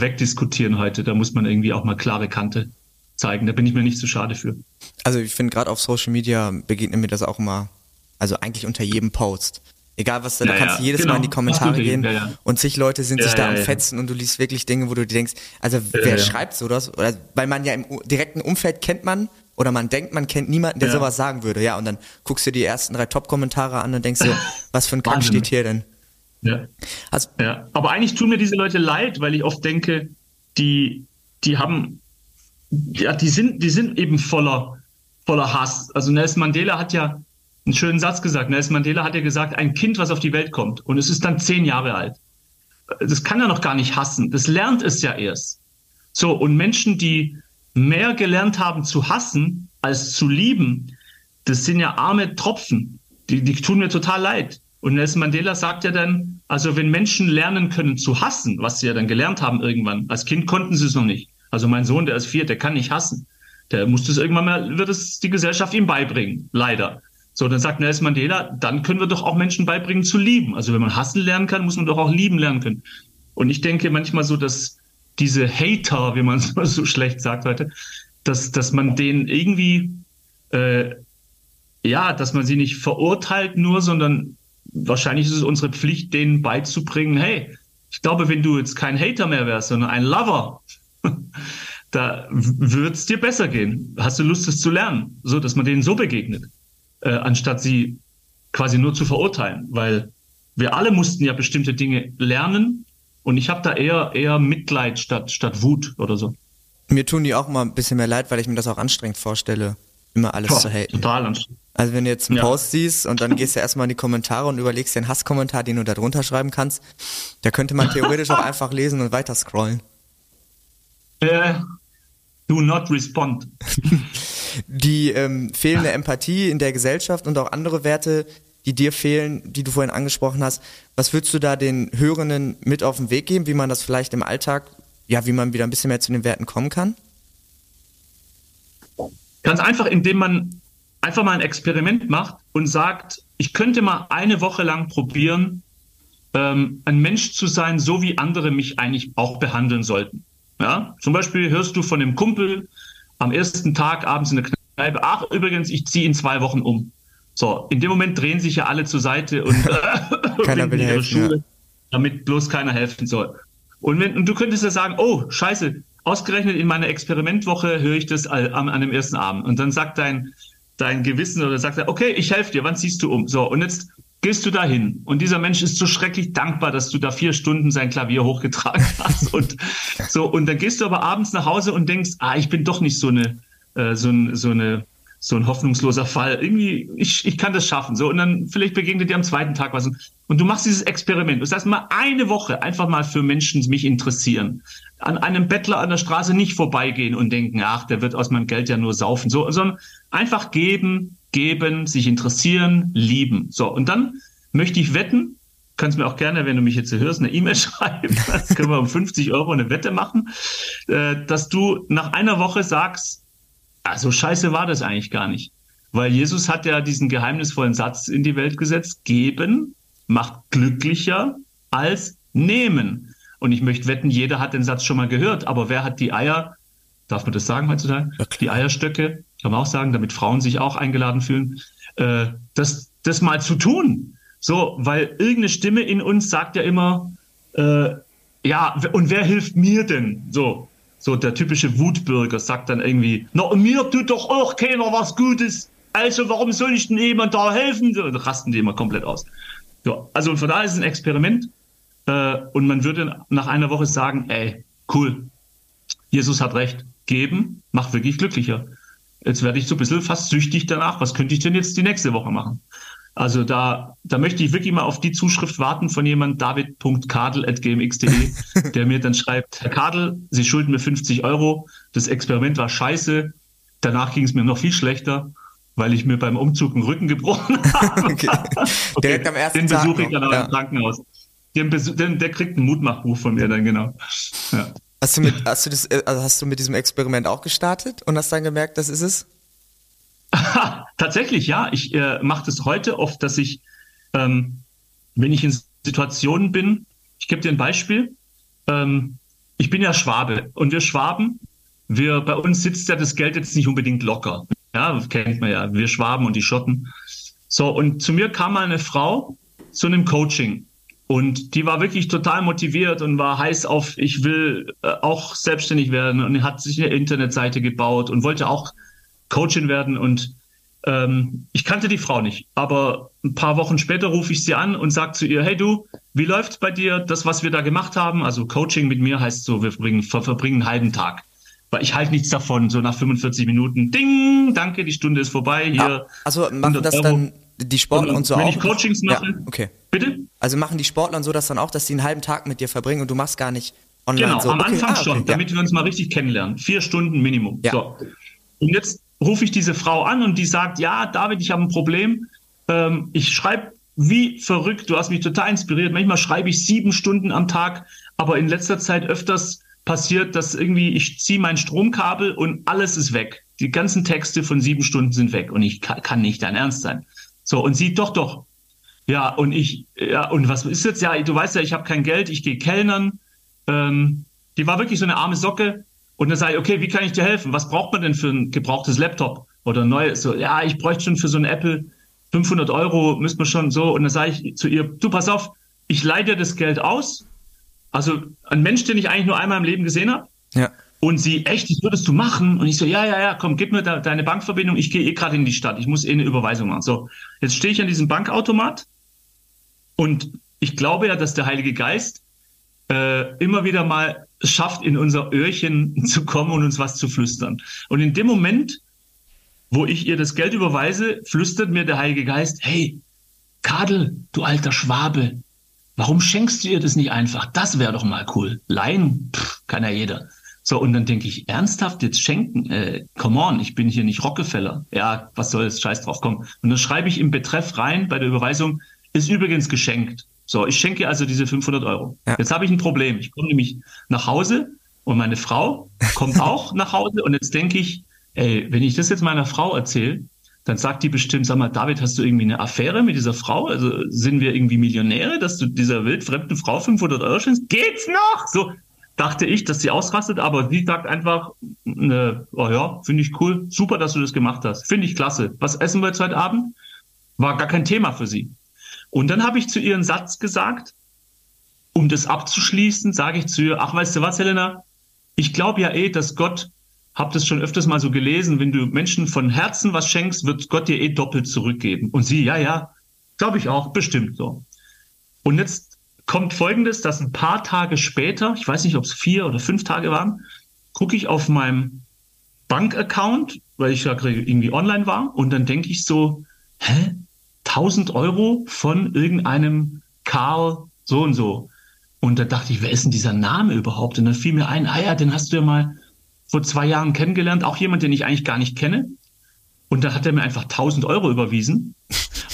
wegdiskutieren heute. Da muss man irgendwie auch mal klare Kante zeigen. Da bin ich mir nicht so schade für. Also ich finde gerade auf Social Media begegnet mir das auch immer, also eigentlich unter jedem Post. Egal was, da ja, kannst du jedes genau. Mal in die Kommentare gehen ja, ja. und zig Leute sind sich da am Fetzen und du liest wirklich Dinge, wo du dir denkst, also wer schreibt sowas? Oder weil man ja im direkten Umfeld kennt man oder man denkt, man kennt niemanden, der sowas sagen würde. Ja, und dann guckst du die ersten drei Top-Kommentare an und denkst dir, was für ein Kack steht hier denn? Ja. Also, ja. Aber eigentlich tun mir diese Leute leid, weil ich oft denke, die, die haben, ja, die sind, die sind eben voller, voller Hass. Also Nelson Mandela hat ja einen schönen Satz gesagt. Nelson Mandela hat ja gesagt, ein Kind, was auf die Welt kommt und es ist dann zehn Jahre alt. Das kann er noch gar nicht hassen. Das lernt es ja erst. So, und Menschen, die mehr gelernt haben zu hassen als zu lieben, das sind ja arme Tropfen. Die, die tun mir total leid. Und Nelson Mandela sagt ja dann, also wenn Menschen lernen können zu hassen, was sie ja dann gelernt haben irgendwann, als Kind konnten sie es noch nicht. Also mein Sohn, der ist vier, der kann nicht hassen. Der muss das irgendwann mal, wird es die Gesellschaft ihm beibringen, leider. So, dann sagt Nelson Mandela, dann können wir doch auch Menschen beibringen zu lieben. Also wenn man hassen lernen kann, muss man doch auch lieben lernen können. Und ich denke manchmal so, dass diese Hater, wie man es so schlecht sagt heute, dass, dass man denen irgendwie, äh, ja, dass man sie nicht verurteilt nur, sondern wahrscheinlich ist es unsere Pflicht, denen beizubringen, hey, ich glaube, wenn du jetzt kein Hater mehr wärst, sondern ein Lover, da wird es dir besser gehen. Hast du Lust, es zu lernen? So, dass man denen so begegnet, äh, anstatt sie quasi nur zu verurteilen, weil wir alle mussten ja bestimmte Dinge lernen und ich habe da eher eher Mitleid statt statt Wut oder so. Mir tun die auch mal ein bisschen mehr leid, weil ich mir das auch anstrengend vorstelle, immer alles Boah, zu haten. Total anstrengend. Also wenn du jetzt einen ja. Post siehst und dann gehst du erstmal in die Kommentare und überlegst dir einen Hasskommentar, den du da drunter schreiben kannst, da könnte man theoretisch auch einfach lesen und weiter scrollen. Äh, do not respond. Die ähm, fehlende Empathie in der Gesellschaft und auch andere Werte, die dir fehlen, die du vorhin angesprochen hast. Was würdest du da den Hörenden mit auf den Weg geben, wie man das vielleicht im Alltag, ja, wie man wieder ein bisschen mehr zu den Werten kommen kann? Ganz einfach, indem man einfach mal ein Experiment macht und sagt, ich könnte mal eine Woche lang probieren, ähm, ein Mensch zu sein, so wie andere mich eigentlich auch behandeln sollten. Ja, zum Beispiel hörst du von dem Kumpel am ersten Tag abends in der Kneipe, ach übrigens, ich ziehe in zwei Wochen um. So, in dem Moment drehen sich ja alle zur Seite und äh, keiner will helfen, Schule, ja. damit bloß keiner helfen soll. Und, wenn, und du könntest ja sagen, oh, scheiße, ausgerechnet in meiner Experimentwoche höre ich das an, an dem ersten Abend. Und dann sagt dein, dein Gewissen oder sagt er, okay, ich helfe dir, wann ziehst du um? So, und jetzt gehst du dahin und dieser Mensch ist so schrecklich dankbar, dass du da vier Stunden sein Klavier hochgetragen hast und so und dann gehst du aber abends nach Hause und denkst, ah, ich bin doch nicht so eine äh, so, ein, so eine so ein hoffnungsloser Fall. Irgendwie, ich, ich kann das schaffen. So, und dann vielleicht begegnet dir am zweiten Tag was. Und du machst dieses Experiment. Das heißt, mal eine Woche einfach mal für Menschen mich interessieren. An einem Bettler an der Straße nicht vorbeigehen und denken, ach, der wird aus meinem Geld ja nur saufen. So, sondern einfach geben, geben, sich interessieren, lieben. So, und dann möchte ich wetten, kannst mir auch gerne, wenn du mich jetzt hörst, eine E-Mail schreiben. Das können wir um 50 Euro eine Wette machen, äh, dass du nach einer Woche sagst, also scheiße war das eigentlich gar nicht. Weil Jesus hat ja diesen geheimnisvollen Satz in die Welt gesetzt, geben macht glücklicher als nehmen. Und ich möchte wetten, jeder hat den Satz schon mal gehört, aber wer hat die Eier, darf man das sagen heutzutage, die Eierstöcke, kann man auch sagen, damit Frauen sich auch eingeladen fühlen, äh, das, das mal zu tun. So, weil irgendeine Stimme in uns sagt ja immer, äh, ja, und wer hilft mir denn? So, so der typische Wutbürger sagt dann irgendwie, na, mir tut doch auch keiner was Gutes. Also warum soll ich denn jemand da helfen? Da rasten die immer komplett aus. So, also von daher ist es ein Experiment. Äh, und man würde nach einer Woche sagen, ey, cool, Jesus hat recht, geben macht wirklich glücklicher. Jetzt werde ich so ein bisschen fast süchtig danach. Was könnte ich denn jetzt die nächste Woche machen? Also da, da möchte ich wirklich mal auf die Zuschrift warten von jemand, david.kadel.gmx.de, der mir dann schreibt, Herr Kadel, Sie schulden mir 50 Euro. Das Experiment war scheiße. Danach ging es mir noch viel schlechter, weil ich mir beim Umzug einen Rücken gebrochen habe. Okay. okay. Direkt am ersten Den besuche ich dann auch ja. im Krankenhaus. Den, den, der kriegt ein Mutmachbuch von mir dann, genau. Ja. Hast du mit, hast du das, äh, also hast du mit diesem Experiment auch gestartet und hast dann gemerkt, das ist es? Tatsächlich, ja. Ich äh, mache das heute oft, dass ich, ähm, wenn ich in Situationen bin, ich gebe dir ein Beispiel. Ähm, ich bin ja Schwabe und wir Schwaben, wir bei uns sitzt ja das Geld jetzt nicht unbedingt locker. Ja, kennt man ja, wir Schwaben und die Schotten. So, und zu mir kam mal eine Frau zu einem Coaching und die war wirklich total motiviert und war heiß auf, ich will äh, auch selbstständig werden und hat sich eine Internetseite gebaut und wollte auch Coachin werden und ähm, ich kannte die Frau nicht, aber ein paar Wochen später rufe ich sie an und sage zu ihr, hey du, wie läuft's bei dir? Das, was wir da gemacht haben, also Coaching mit mir heißt so, wir verbringen, verbringen einen halben Tag. Weil ich halte nichts davon, so nach 45 Minuten, ding, danke, die Stunde ist vorbei. Hier, ja, also machen das Euro. dann die Sportler und, und so wenn auch? Wenn ich Coachings mache, ja, okay. bitte? Also machen die Sportler und so das dann auch, dass sie einen halben Tag mit dir verbringen und du machst gar nicht online genau, so? am okay, Anfang ah, okay, schon, damit wir uns mal richtig kennenlernen. Vier Stunden Minimum. Ja. So. Und jetzt rufe ich diese Frau an und die sagt, ja, David, ich habe ein Problem. Ähm, ich schreibe wie verrückt, du hast mich total inspiriert. Manchmal schreibe ich sieben Stunden am Tag, aber in letzter Zeit öfters passiert, dass irgendwie ich ziehe mein Stromkabel und alles ist weg. Die ganzen Texte von sieben Stunden sind weg und ich kann, kann nicht dein Ernst sein. So, und sie, doch, doch. Ja, und ich, ja, und was ist jetzt? Ja, du weißt ja, ich habe kein Geld, ich gehe Kellnern. Ähm, die war wirklich so eine arme Socke. Und dann sage ich, okay, wie kann ich dir helfen? Was braucht man denn für ein gebrauchtes Laptop oder neu? So, ja, ich bräuchte schon für so ein Apple 500 Euro, müsste man schon so. Und dann sage ich zu ihr, du pass auf, ich dir das Geld aus. Also ein Mensch, den ich eigentlich nur einmal im Leben gesehen habe. Ja. Und sie, echt, das würdest du machen? Und ich so, ja, ja, ja, komm, gib mir da, deine Bankverbindung, ich gehe eh gerade in die Stadt, ich muss eh eine Überweisung machen. So, jetzt stehe ich an diesem Bankautomat und ich glaube ja, dass der Heilige Geist äh, immer wieder mal schafft, in unser Öhrchen zu kommen und uns was zu flüstern. Und in dem Moment, wo ich ihr das Geld überweise, flüstert mir der Heilige Geist, hey, Kadel, du alter Schwabe, warum schenkst du ihr das nicht einfach? Das wäre doch mal cool. Leihen, Pff, kann ja jeder. So, und dann denke ich, ernsthaft jetzt schenken? Äh, come on, ich bin hier nicht Rockefeller. Ja, was soll das? Scheiß drauf, komm. Und dann schreibe ich im Betreff rein bei der Überweisung, ist übrigens geschenkt. So, ich schenke also diese 500 Euro. Ja. Jetzt habe ich ein Problem. Ich komme nämlich nach Hause und meine Frau kommt auch nach Hause und jetzt denke ich, ey, wenn ich das jetzt meiner Frau erzähle, dann sagt die bestimmt, sag mal, David, hast du irgendwie eine Affäre mit dieser Frau? Also sind wir irgendwie Millionäre, dass du dieser wildfremden Frau 500 Euro schenkst? Geht's noch? So, dachte ich, dass sie ausrastet, aber sie sagt einfach, ne, oh ja, finde ich cool, super, dass du das gemacht hast, finde ich klasse. Was essen wir jetzt heute Abend? War gar kein Thema für sie. Und dann habe ich zu ihr einen Satz gesagt, um das abzuschließen, sage ich zu ihr, ach, weißt du was, Helena, ich glaube ja eh, dass Gott, hab das schon öfters mal so gelesen, wenn du Menschen von Herzen was schenkst, wird Gott dir eh doppelt zurückgeben. Und sie, ja, ja, glaube ich auch, bestimmt so. Und jetzt kommt Folgendes, dass ein paar Tage später, ich weiß nicht, ob es vier oder fünf Tage waren, gucke ich auf meinem Bankaccount, weil ich ja irgendwie online war, und dann denke ich so, hä? 1000 Euro von irgendeinem Karl so und so. Und da dachte ich, wer ist denn dieser Name überhaupt? Und dann fiel mir ein, ah ja, den hast du ja mal vor zwei Jahren kennengelernt, auch jemand, den ich eigentlich gar nicht kenne. Und dann hat er mir einfach 1000 Euro überwiesen.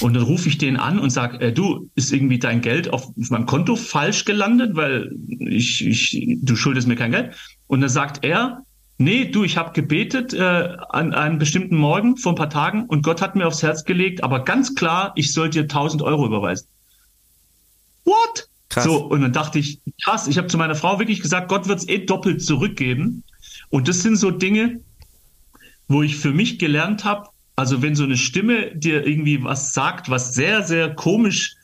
Und dann rufe ich den an und sage, äh, du, ist irgendwie dein Geld auf, auf meinem Konto falsch gelandet, weil ich, ich, du schuldest mir kein Geld. Und dann sagt er, nee, du, ich habe gebetet äh, an einem bestimmten Morgen vor ein paar Tagen und Gott hat mir aufs Herz gelegt, aber ganz klar, ich soll dir 1000 Euro überweisen. What? Krass. So, und dann dachte ich, krass, ich habe zu meiner Frau wirklich gesagt, Gott wird's eh doppelt zurückgeben. Und das sind so Dinge, wo ich für mich gelernt habe, also wenn so eine Stimme dir irgendwie was sagt, was sehr, sehr komisch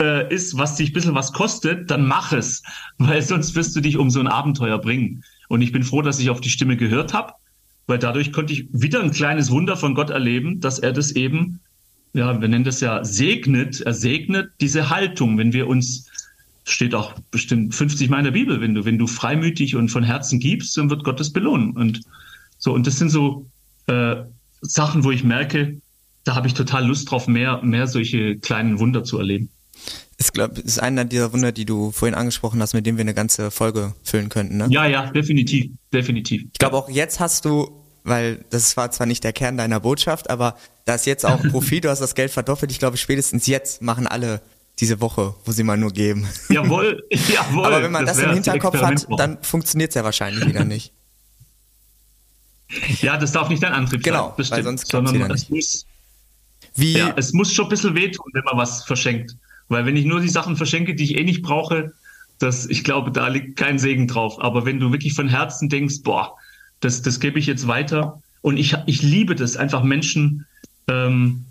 äh, ist, was dich ein bisschen was kostet, dann mach es, weil sonst wirst du dich um so ein Abenteuer bringen. Und ich bin froh, dass ich auf die Stimme gehört habe, weil dadurch konnte ich wieder ein kleines Wunder von Gott erleben, dass er das eben, ja, wir nennen das ja segnet, er segnet diese Haltung, wenn wir uns steht auch bestimmt 50 Mal in der Bibel, wenn du, wenn du freimütig und von Herzen gibst, dann wird Gott das belohnen. Und so, und das sind so äh, Sachen, wo ich merke, da habe ich total Lust drauf, mehr, mehr solche kleinen Wunder zu erleben. Ich glaube, ist einer dieser Wunder, die du vorhin angesprochen hast, mit dem wir eine ganze Folge füllen könnten, ne? Ja, ja, definitiv, definitiv. Ich glaube auch jetzt hast du, weil das war zwar nicht der Kern deiner Botschaft, aber da ist jetzt auch Profit, du hast das Geld verdoppelt. Ich glaube, spätestens jetzt machen alle diese Woche, wo sie mal nur geben. Jawohl, jawohl. Aber wenn man das, das im Hinterkopf hat, dann funktioniert es ja wahrscheinlich wieder nicht. Ja, das darf nicht dein Antrieb genau, sein. Genau, weil sonst sondern es muss, Wie? Ja, es muss schon ein bisschen wehtun, wenn man was verschenkt. Weil wenn ich nur die Sachen verschenke, die ich eh nicht brauche, das, ich glaube, da liegt kein Segen drauf. Aber wenn du wirklich von Herzen denkst, boah, das, das gebe ich jetzt weiter. Und ich, ich liebe das, einfach Menschen ähm,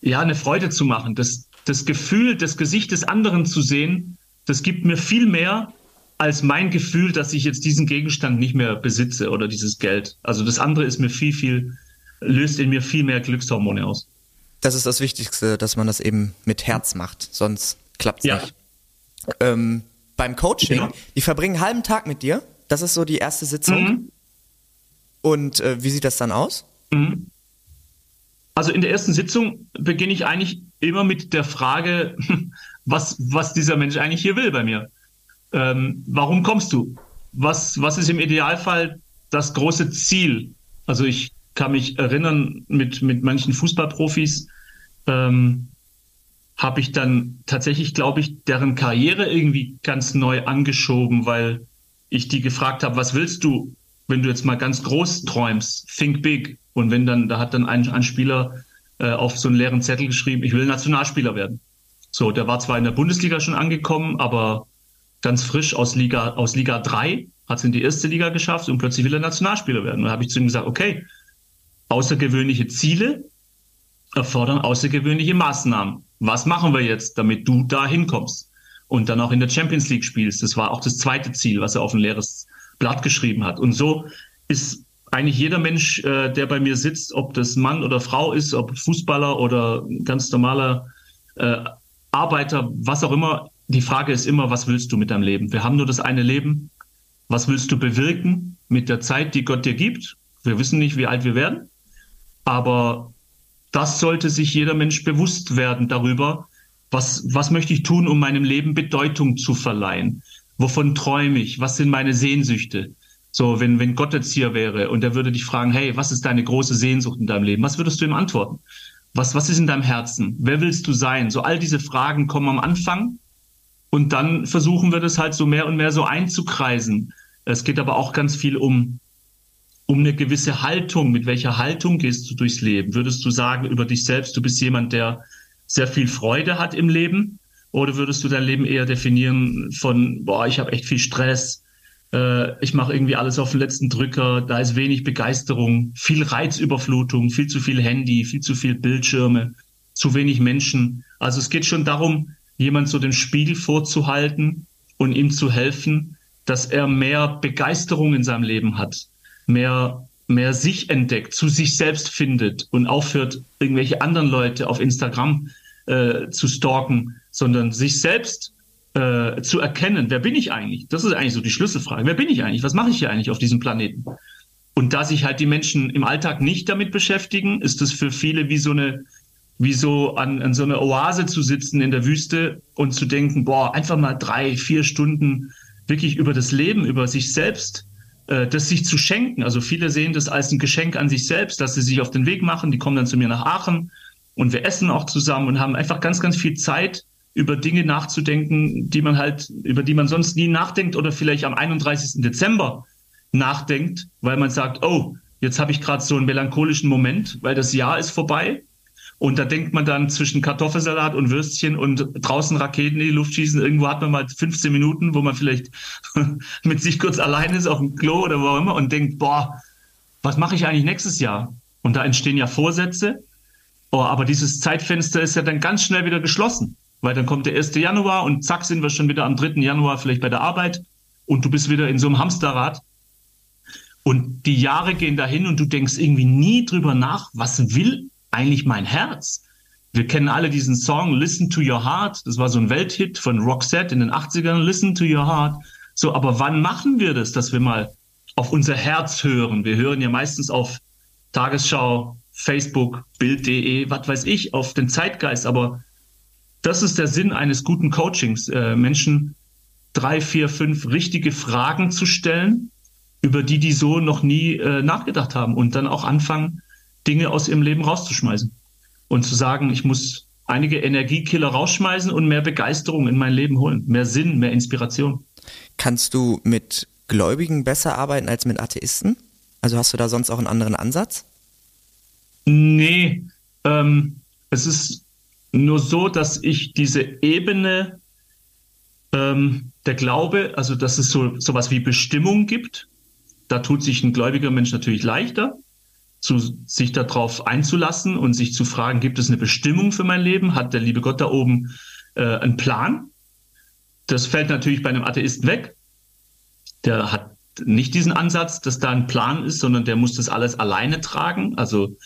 ja eine Freude zu machen. Das, das Gefühl, das Gesicht des anderen zu sehen, das gibt mir viel mehr, als mein Gefühl, dass ich jetzt diesen Gegenstand nicht mehr besitze oder dieses Geld. Also das andere ist mir viel, viel, löst in mir viel mehr Glückshormone aus. Das ist das Wichtigste, dass man das eben mit Herz macht, sonst klappt es ja. nicht. Ähm, beim Coaching, ja. die verbringen einen halben Tag mit dir. Das ist so die erste Sitzung. Mhm. Und äh, wie sieht das dann aus? Mhm. Also in der ersten Sitzung beginne ich eigentlich immer mit der Frage, was, was dieser Mensch eigentlich hier will bei mir ähm, warum kommst du? Was, was ist im Idealfall das große Ziel? Also ich kann mich erinnern, mit, mit manchen Fußballprofis ähm, habe ich dann tatsächlich, glaube ich, deren Karriere irgendwie ganz neu angeschoben, weil ich die gefragt habe, was willst du, wenn du jetzt mal ganz groß träumst? Think big. Und wenn dann, da hat dann ein, ein Spieler äh, auf so einen leeren Zettel geschrieben, ich will Nationalspieler werden. So, der war zwar in der Bundesliga schon angekommen, aber ganz frisch aus Liga, aus Liga 3, hat es in die erste Liga geschafft und plötzlich will er Nationalspieler werden. Und da habe ich zu ihm gesagt, okay, außergewöhnliche Ziele erfordern außergewöhnliche Maßnahmen. Was machen wir jetzt, damit du da hinkommst? Und dann auch in der Champions League spielst. Das war auch das zweite Ziel, was er auf ein leeres Blatt geschrieben hat. Und so ist eigentlich jeder Mensch, äh, der bei mir sitzt, ob das Mann oder Frau ist, ob Fußballer oder ganz normaler äh, Arbeiter, was auch immer, die Frage ist immer, was willst du mit deinem Leben? Wir haben nur das eine Leben. Was willst du bewirken mit der Zeit, die Gott dir gibt? Wir wissen nicht, wie alt wir werden, aber das sollte sich jeder Mensch bewusst werden darüber, was, was möchte ich tun, um meinem Leben Bedeutung zu verleihen? Wovon träume ich? Was sind meine Sehnsüchte? So, wenn, wenn Gott jetzt hier wäre und er würde dich fragen, hey, was ist deine große Sehnsucht in deinem Leben? Was würdest du ihm antworten? Was, was ist in deinem Herzen? Wer willst du sein? So all diese Fragen kommen am Anfang und dann versuchen wir das halt so mehr und mehr so einzukreisen. Es geht aber auch ganz viel um, um eine gewisse Haltung. Mit welcher Haltung gehst du durchs Leben? Würdest du sagen über dich selbst, du bist jemand, der sehr viel Freude hat im Leben? Oder würdest du dein Leben eher definieren von, boah, ich habe echt viel Stress, äh, ich mache irgendwie alles auf den letzten Drücker, da ist wenig Begeisterung, viel Reizüberflutung, viel zu viel Handy, viel zu viel Bildschirme, zu wenig Menschen. Also es geht schon darum, jemand so den Spiegel vorzuhalten und ihm zu helfen, dass er mehr Begeisterung in seinem Leben hat, mehr mehr sich entdeckt, zu sich selbst findet und aufhört, irgendwelche anderen Leute auf Instagram äh, zu stalken, sondern sich selbst äh, zu erkennen, wer bin ich eigentlich? Das ist eigentlich so die Schlüsselfrage. Wer bin ich eigentlich? Was mache ich hier eigentlich auf diesem Planeten? Und da sich halt die Menschen im Alltag nicht damit beschäftigen, ist es für viele wie so eine, wie so an, an so einer Oase zu sitzen in der Wüste und zu denken, boah, einfach mal drei, vier Stunden wirklich über das Leben, über sich selbst, äh, das sich zu schenken. Also viele sehen das als ein Geschenk an sich selbst, dass sie sich auf den Weg machen. Die kommen dann zu mir nach Aachen und wir essen auch zusammen und haben einfach ganz, ganz viel Zeit, über Dinge nachzudenken, die man halt, über die man sonst nie nachdenkt oder vielleicht am 31. Dezember nachdenkt, weil man sagt, oh, jetzt habe ich gerade so einen melancholischen Moment, weil das Jahr ist vorbei. Und da denkt man dann zwischen Kartoffelsalat und Würstchen und draußen Raketen in die Luft schießen. Irgendwo hat man mal 15 Minuten, wo man vielleicht mit sich kurz allein ist auf dem Klo oder wo auch immer und denkt, boah, was mache ich eigentlich nächstes Jahr? Und da entstehen ja Vorsätze. Oh, aber dieses Zeitfenster ist ja dann ganz schnell wieder geschlossen. Weil dann kommt der 1. Januar und zack sind wir schon wieder am 3. Januar vielleicht bei der Arbeit und du bist wieder in so einem Hamsterrad. Und die Jahre gehen dahin und du denkst irgendwie nie drüber nach, was will eigentlich mein Herz? Wir kennen alle diesen Song Listen to Your Heart. Das war so ein Welthit von Roxette in den 80ern. Listen to Your Heart. So, aber wann machen wir das, dass wir mal auf unser Herz hören? Wir hören ja meistens auf Tagesschau, Facebook, Bild.de, was weiß ich, auf den Zeitgeist. Aber das ist der Sinn eines guten Coachings, äh, Menschen drei, vier, fünf richtige Fragen zu stellen, über die die so noch nie äh, nachgedacht haben und dann auch anfangen, Dinge aus ihrem Leben rauszuschmeißen und zu sagen, ich muss einige Energiekiller rausschmeißen und mehr Begeisterung in mein Leben holen, mehr Sinn, mehr Inspiration. Kannst du mit Gläubigen besser arbeiten als mit Atheisten? Also hast du da sonst auch einen anderen Ansatz? Nee, ähm, es ist nur so, dass ich diese Ebene ähm, der Glaube, also dass es so sowas wie Bestimmung gibt, da tut sich ein gläubiger Mensch natürlich leichter, zu, sich darauf einzulassen und sich zu fragen, gibt es eine Bestimmung für mein Leben? Hat der liebe Gott da oben äh, einen Plan? Das fällt natürlich bei einem Atheisten weg. Der hat nicht diesen Ansatz, dass da ein Plan ist, sondern der muss das alles alleine tragen. Also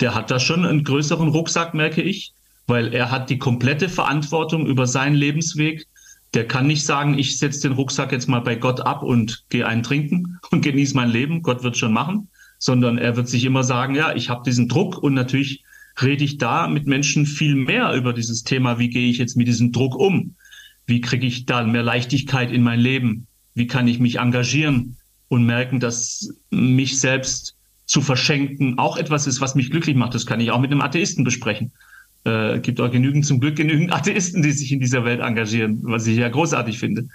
der hat da schon einen größeren Rucksack, merke ich weil er hat die komplette Verantwortung über seinen Lebensweg. Der kann nicht sagen, ich setze den Rucksack jetzt mal bei Gott ab und gehe einen trinken und genieße mein Leben. Gott wird schon machen, sondern er wird sich immer sagen, ja, ich habe diesen Druck und natürlich rede ich da mit Menschen viel mehr über dieses Thema, wie gehe ich jetzt mit diesem Druck um? Wie kriege ich da mehr Leichtigkeit in mein Leben? Wie kann ich mich engagieren und merken, dass mich selbst zu verschenken auch etwas ist, was mich glücklich macht? Das kann ich auch mit einem Atheisten besprechen äh, gibt auch genügend, zum Glück genügend Atheisten, die sich in dieser Welt engagieren, was ich ja großartig finde.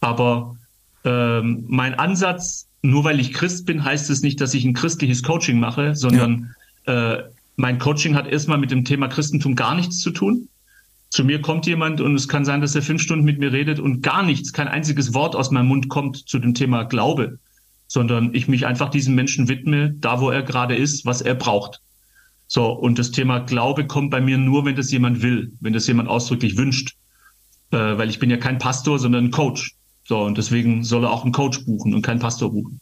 Aber ähm, mein Ansatz, nur weil ich Christ bin, heißt es nicht, dass ich ein christliches Coaching mache, sondern ja. äh, mein Coaching hat erstmal mit dem Thema Christentum gar nichts zu tun. Zu mir kommt jemand und es kann sein, dass er fünf Stunden mit mir redet und gar nichts, kein einziges Wort aus meinem Mund kommt zu dem Thema Glaube, sondern ich mich einfach diesem Menschen widme, da wo er gerade ist, was er braucht. So, und das Thema Glaube kommt bei mir nur, wenn das jemand will, wenn das jemand ausdrücklich wünscht. Äh, weil ich bin ja kein Pastor, sondern ein Coach. So, und deswegen soll er auch einen Coach buchen und keinen Pastor buchen.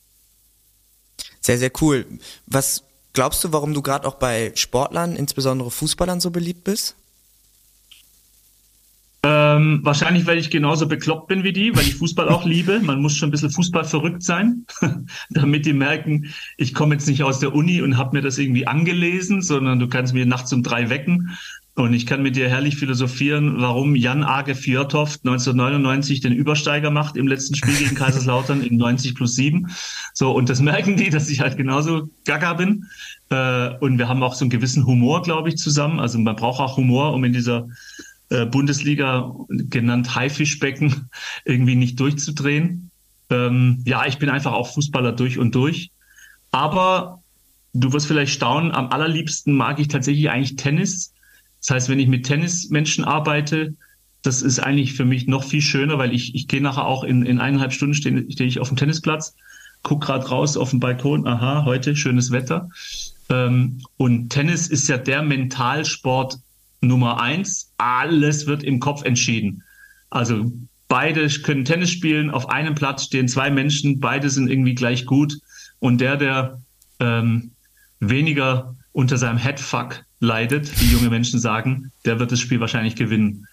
Sehr, sehr cool. Was glaubst du, warum du gerade auch bei Sportlern, insbesondere Fußballern, so beliebt bist? Ähm, wahrscheinlich, weil ich genauso bekloppt bin wie die, weil ich Fußball auch liebe. Man muss schon ein bisschen Fußball verrückt sein, damit die merken, ich komme jetzt nicht aus der Uni und habe mir das irgendwie angelesen, sondern du kannst mir nachts um drei wecken und ich kann mit dir herrlich philosophieren, warum Jan Age Fjordhoft 1999 den Übersteiger macht im letzten Spiel gegen Kaiserslautern in 90 plus 7. So, und das merken die, dass ich halt genauso gaga bin. Äh, und wir haben auch so einen gewissen Humor, glaube ich, zusammen. Also man braucht auch Humor, um in dieser äh, Bundesliga genannt Haifischbecken irgendwie nicht durchzudrehen. Ähm, ja, ich bin einfach auch Fußballer durch und durch. Aber du wirst vielleicht staunen, am allerliebsten mag ich tatsächlich eigentlich Tennis. Das heißt, wenn ich mit Tennismenschen arbeite, das ist eigentlich für mich noch viel schöner, weil ich, ich gehe nachher auch in, in eineinhalb Stunden stehe steh ich auf dem Tennisplatz, guck gerade raus auf den Balkon, aha, heute schönes Wetter. Ähm, und Tennis ist ja der Mentalsport Nummer eins, alles wird im Kopf entschieden. Also beide können Tennis spielen, auf einem Platz stehen zwei Menschen, beide sind irgendwie gleich gut. Und der, der ähm, weniger unter seinem Headfuck leidet, wie junge Menschen sagen, der wird das Spiel wahrscheinlich gewinnen.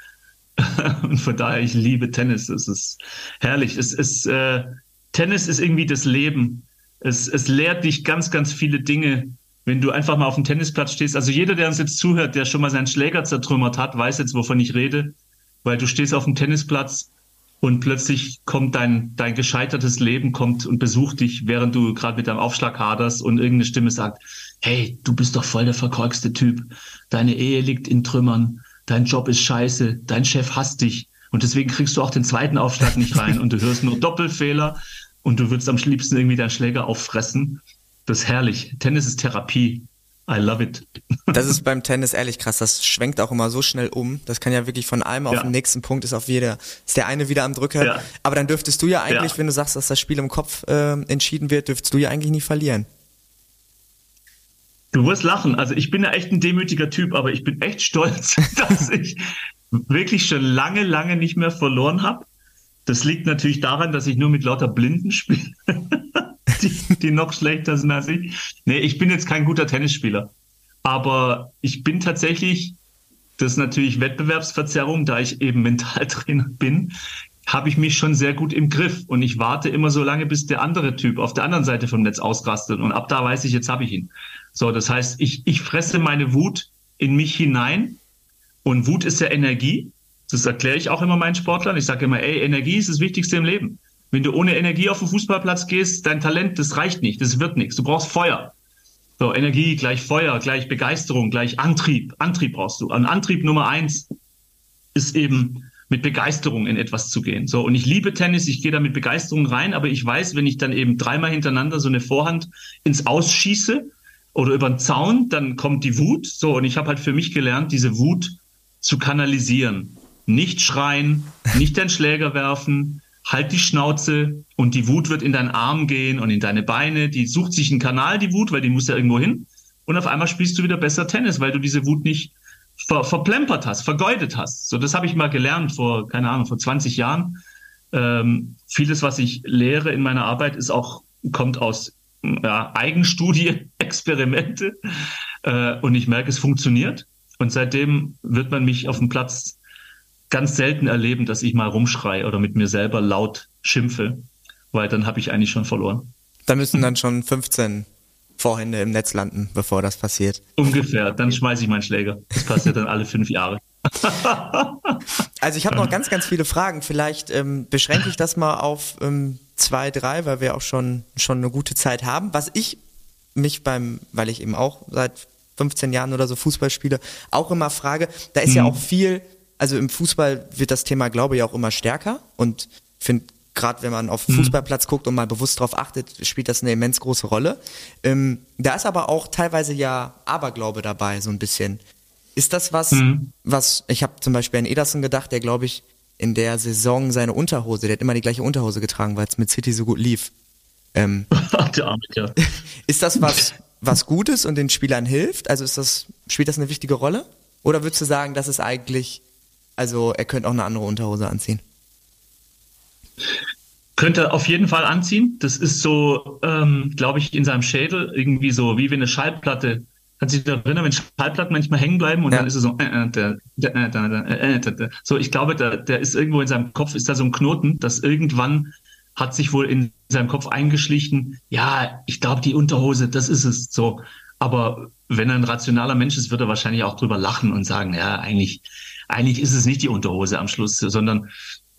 Und von daher, ich liebe Tennis. Es ist herrlich. Es ist, äh, Tennis ist irgendwie das Leben. Es, es lehrt dich ganz, ganz viele Dinge wenn du einfach mal auf dem Tennisplatz stehst, also jeder, der uns jetzt zuhört, der schon mal seinen Schläger zertrümmert hat, weiß jetzt, wovon ich rede, weil du stehst auf dem Tennisplatz und plötzlich kommt dein, dein gescheitertes Leben kommt und besucht dich, während du gerade mit deinem Aufschlag haderst und irgendeine Stimme sagt, hey, du bist doch voll der verkorkste Typ, deine Ehe liegt in Trümmern, dein Job ist scheiße, dein Chef hasst dich. Und deswegen kriegst du auch den zweiten Aufschlag nicht rein. Und du hörst nur Doppelfehler. Und du würdest am liebsten irgendwie deinen Schläger auffressen. Das ist herrlich. Tennis ist Therapie. I love it. Das ist beim Tennis ehrlich krass. Das schwenkt auch immer so schnell um. Das kann ja wirklich von einem auf ja. den nächsten Punkt ist auf jeder, ist der eine wieder am Drücker. Ja. Aber dann dürftest du ja eigentlich, ja. wenn du sagst, dass das Spiel im Kopf äh, entschieden wird, dürftest du ja eigentlich nie verlieren. Du wirst lachen. Also ich bin ja echt ein demütiger Typ, aber ich bin echt stolz, dass ich wirklich schon lange, lange nicht mehr verloren habe. Das liegt natürlich daran, dass ich nur mit lauter Blinden spiele die, die noch schlechter sind als ich. Nee, ich bin jetzt kein guter Tennisspieler. Aber ich bin tatsächlich, das ist natürlich Wettbewerbsverzerrung, da ich eben Mentaltrainer bin, habe ich mich schon sehr gut im Griff. Und ich warte immer so lange, bis der andere Typ auf der anderen Seite vom Netz ausrastet. Und ab da weiß ich, jetzt habe ich ihn. So, das heißt, ich, ich fresse meine Wut in mich hinein. Und Wut ist ja Energie. Das erkläre ich auch immer meinen Sportlern. Ich sage immer, ey, Energie ist das Wichtigste im Leben. Wenn du ohne Energie auf den Fußballplatz gehst, dein Talent, das reicht nicht, das wird nichts. Du brauchst Feuer. So, Energie gleich Feuer, gleich Begeisterung, gleich Antrieb. Antrieb brauchst du. Und Antrieb Nummer eins ist eben mit Begeisterung in etwas zu gehen. So, und ich liebe Tennis, ich gehe da mit Begeisterung rein, aber ich weiß, wenn ich dann eben dreimal hintereinander so eine Vorhand ins Ausschieße oder über den Zaun, dann kommt die Wut. So, und ich habe halt für mich gelernt, diese Wut zu kanalisieren. Nicht schreien, nicht den Schläger werfen, halt die Schnauze und die Wut wird in deinen Arm gehen und in deine Beine. Die sucht sich einen Kanal, die Wut, weil die muss ja irgendwo hin. Und auf einmal spielst du wieder besser Tennis, weil du diese Wut nicht ver verplempert hast, vergeudet hast. So, das habe ich mal gelernt vor, keine Ahnung, vor 20 Jahren. Ähm, vieles, was ich lehre in meiner Arbeit, ist auch, kommt aus ja, Eigenstudie, Experimente. Äh, und ich merke, es funktioniert. Und seitdem wird man mich auf dem Platz ganz selten erleben, dass ich mal rumschreie oder mit mir selber laut schimpfe, weil dann habe ich eigentlich schon verloren. Da müssen dann schon 15 Vorhände im Netz landen, bevor das passiert. Ungefähr, dann schmeiße ich meinen Schläger. Das passiert dann alle fünf Jahre. also ich habe noch ganz, ganz viele Fragen. Vielleicht ähm, beschränke ich das mal auf ähm, zwei, drei, weil wir auch schon, schon eine gute Zeit haben. Was ich mich beim, weil ich eben auch seit 15 Jahren oder so Fußball spiele, auch immer frage, da ist mhm. ja auch viel also im Fußball wird das Thema Glaube ja auch immer stärker und finde gerade wenn man auf den mhm. Fußballplatz guckt und mal bewusst darauf achtet, spielt das eine immens große Rolle. Ähm, da ist aber auch teilweise ja Aberglaube dabei, so ein bisschen. Ist das was, mhm. was, ich habe zum Beispiel an Ederson gedacht, der glaube ich in der Saison seine Unterhose, der hat immer die gleiche Unterhose getragen, weil es mit City so gut lief. Ähm, der Arme, ja. Ist das was, was Gutes und den Spielern hilft? Also ist das, spielt das eine wichtige Rolle? Oder würdest du sagen, das ist eigentlich also er könnte auch eine andere Unterhose anziehen. Könnte auf jeden Fall anziehen. Das ist so, ähm, glaube ich, in seinem Schädel irgendwie so, wie wenn eine Schallplatte. Kannst du dich erinnern, wenn Schallplatten manchmal hängen bleiben und ja. dann ist es so, äh, der, der, der, der, so, ich glaube, der, der ist irgendwo in seinem Kopf, ist da so ein Knoten, dass irgendwann hat sich wohl in seinem Kopf eingeschlichen, ja, ich glaube, die Unterhose, das ist es so. Aber wenn er ein rationaler Mensch ist, wird er wahrscheinlich auch drüber lachen und sagen, ja, eigentlich, eigentlich ist es nicht die Unterhose am Schluss, sondern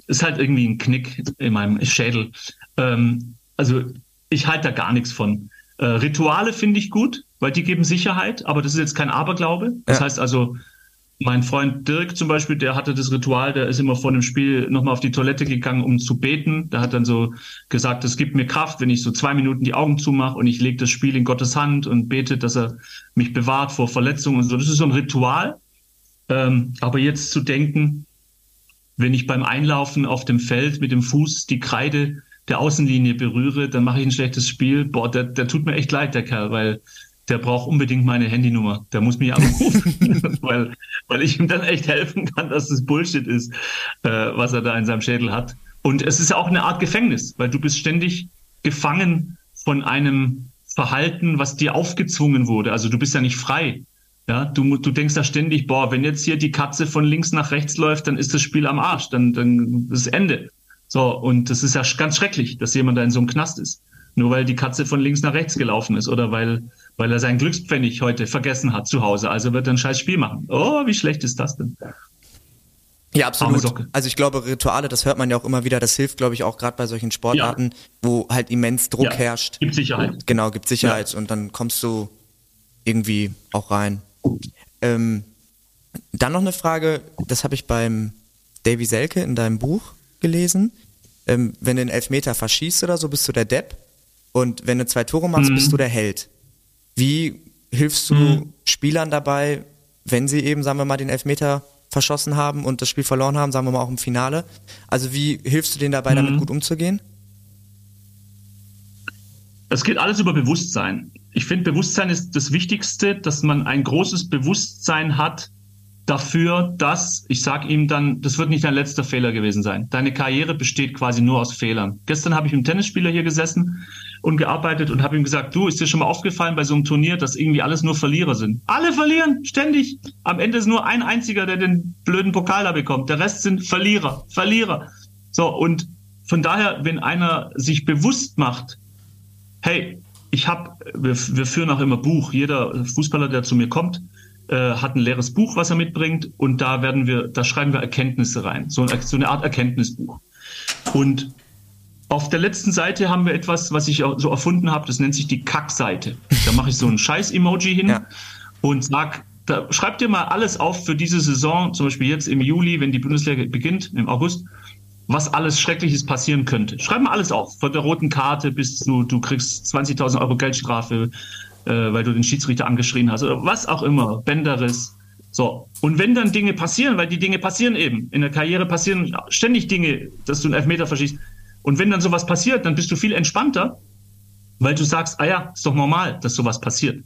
ist halt irgendwie ein Knick in meinem Schädel. Ähm, also ich halte da gar nichts von. Äh, Rituale finde ich gut, weil die geben Sicherheit, aber das ist jetzt kein Aberglaube. Das ja. heißt also, mein Freund Dirk zum Beispiel, der hatte das Ritual, der ist immer vor dem Spiel nochmal auf die Toilette gegangen, um zu beten. Der hat dann so gesagt, es gibt mir Kraft, wenn ich so zwei Minuten die Augen zumache und ich lege das Spiel in Gottes Hand und bete, dass er mich bewahrt vor Verletzungen und so. Das ist so ein Ritual. Ähm, aber jetzt zu denken, wenn ich beim Einlaufen auf dem Feld mit dem Fuß die Kreide der Außenlinie berühre, dann mache ich ein schlechtes Spiel. Boah, der, der tut mir echt leid, der Kerl, weil der braucht unbedingt meine Handynummer. Der muss mich anrufen, weil, weil ich ihm dann echt helfen kann, dass das Bullshit ist, äh, was er da in seinem Schädel hat. Und es ist auch eine Art Gefängnis, weil du bist ständig gefangen von einem Verhalten, was dir aufgezwungen wurde. Also du bist ja nicht frei. Ja, du, du denkst da ständig, boah, wenn jetzt hier die Katze von links nach rechts läuft, dann ist das Spiel am Arsch, dann, dann ist Ende. So, und das ist ja ganz schrecklich, dass jemand da in so einem Knast ist. Nur weil die Katze von links nach rechts gelaufen ist oder weil weil er seinen Glückspfennig heute vergessen hat zu Hause. Also wird er ein scheiß Spiel machen. Oh, wie schlecht ist das denn? Ja, absolut. Also ich glaube, Rituale, das hört man ja auch immer wieder, das hilft, glaube ich, auch gerade bei solchen Sportarten, ja. wo halt immens Druck ja. herrscht. Gibt Sicherheit. Genau, gibt Sicherheit ja. und dann kommst du irgendwie auch rein. Ähm, dann noch eine Frage, das habe ich beim Davy Selke in deinem Buch gelesen. Ähm, wenn du einen Elfmeter verschießt oder so, bist du der Depp. Und wenn du zwei Tore machst, mhm. bist du der Held. Wie hilfst du mhm. Spielern dabei, wenn sie eben, sagen wir mal, den Elfmeter verschossen haben und das Spiel verloren haben, sagen wir mal auch im Finale? Also wie hilfst du denen dabei, mhm. damit gut umzugehen? Es geht alles über Bewusstsein. Ich finde, Bewusstsein ist das Wichtigste, dass man ein großes Bewusstsein hat dafür, dass, ich sage ihm dann, das wird nicht dein letzter Fehler gewesen sein. Deine Karriere besteht quasi nur aus Fehlern. Gestern habe ich mit einem Tennisspieler hier gesessen und gearbeitet und habe ihm gesagt, du, ist dir schon mal aufgefallen bei so einem Turnier, dass irgendwie alles nur Verlierer sind? Alle verlieren, ständig. Am Ende ist nur ein einziger, der den blöden Pokal da bekommt. Der Rest sind Verlierer, Verlierer. So, und von daher, wenn einer sich bewusst macht, hey, ich habe, wir, wir führen auch immer Buch, jeder Fußballer, der zu mir kommt, äh, hat ein leeres Buch, was er mitbringt, und da werden wir, da schreiben wir Erkenntnisse rein, so, so eine Art Erkenntnisbuch. Und auf der letzten Seite haben wir etwas, was ich so erfunden habe, das nennt sich die Kackseite. Da mache ich so ein Scheiß-Emoji hin ja. und sag, da schreib dir mal alles auf für diese Saison, zum Beispiel jetzt im Juli, wenn die Bundesliga beginnt, im August, was alles Schreckliches passieren könnte. Schreib mal alles auf, von der roten Karte bis zu, du kriegst 20.000 Euro Geldstrafe, äh, weil du den Schiedsrichter angeschrien hast oder was auch immer, Bänderriss. So. Und wenn dann Dinge passieren, weil die Dinge passieren eben, in der Karriere passieren ständig Dinge, dass du einen Elfmeter verschießt, und wenn dann sowas passiert, dann bist du viel entspannter, weil du sagst, ah ja, ist doch normal, dass sowas passiert.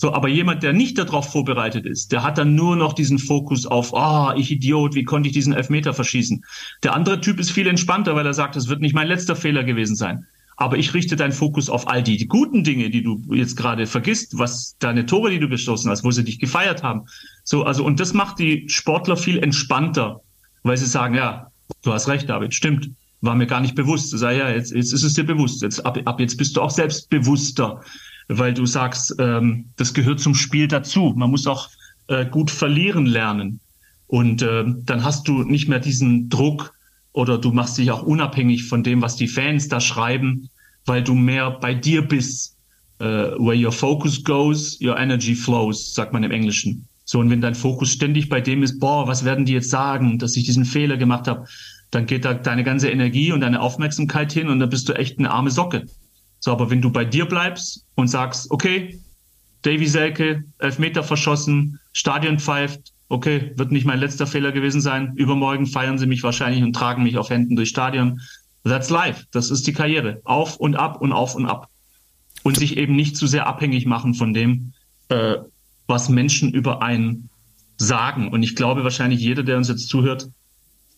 So, aber jemand, der nicht darauf vorbereitet ist, der hat dann nur noch diesen Fokus auf, ah, oh, ich Idiot, wie konnte ich diesen Elfmeter verschießen? Der andere Typ ist viel entspannter, weil er sagt, es wird nicht mein letzter Fehler gewesen sein. Aber ich richte deinen Fokus auf all die, die guten Dinge, die du jetzt gerade vergisst, was deine Tore, die du gestoßen hast, wo sie dich gefeiert haben. So, also, und das macht die Sportler viel entspannter, weil sie sagen, ja, du hast recht, David, stimmt war mir gar nicht bewusst. Sag ja, jetzt, jetzt ist es dir bewusst. Jetzt, ab, ab jetzt bist du auch selbstbewusster, weil du sagst, ähm, das gehört zum Spiel dazu. Man muss auch äh, gut verlieren lernen. Und äh, dann hast du nicht mehr diesen Druck oder du machst dich auch unabhängig von dem, was die Fans da schreiben, weil du mehr bei dir bist. Uh, where your focus goes, your energy flows, sagt man im Englischen. So, und wenn dein Fokus ständig bei dem ist, boah, was werden die jetzt sagen, dass ich diesen Fehler gemacht habe, dann geht da deine ganze Energie und deine Aufmerksamkeit hin und dann bist du echt eine arme Socke. So, aber wenn du bei dir bleibst und sagst, okay, Davy Selke, Elfmeter verschossen, Stadion pfeift, okay, wird nicht mein letzter Fehler gewesen sein. Übermorgen feiern sie mich wahrscheinlich und tragen mich auf Händen durchs Stadion. That's life. Das ist die Karriere. Auf und ab und auf und ab. Und sich eben nicht zu sehr abhängig machen von dem, äh, was Menschen über einen sagen. Und ich glaube wahrscheinlich jeder, der uns jetzt zuhört,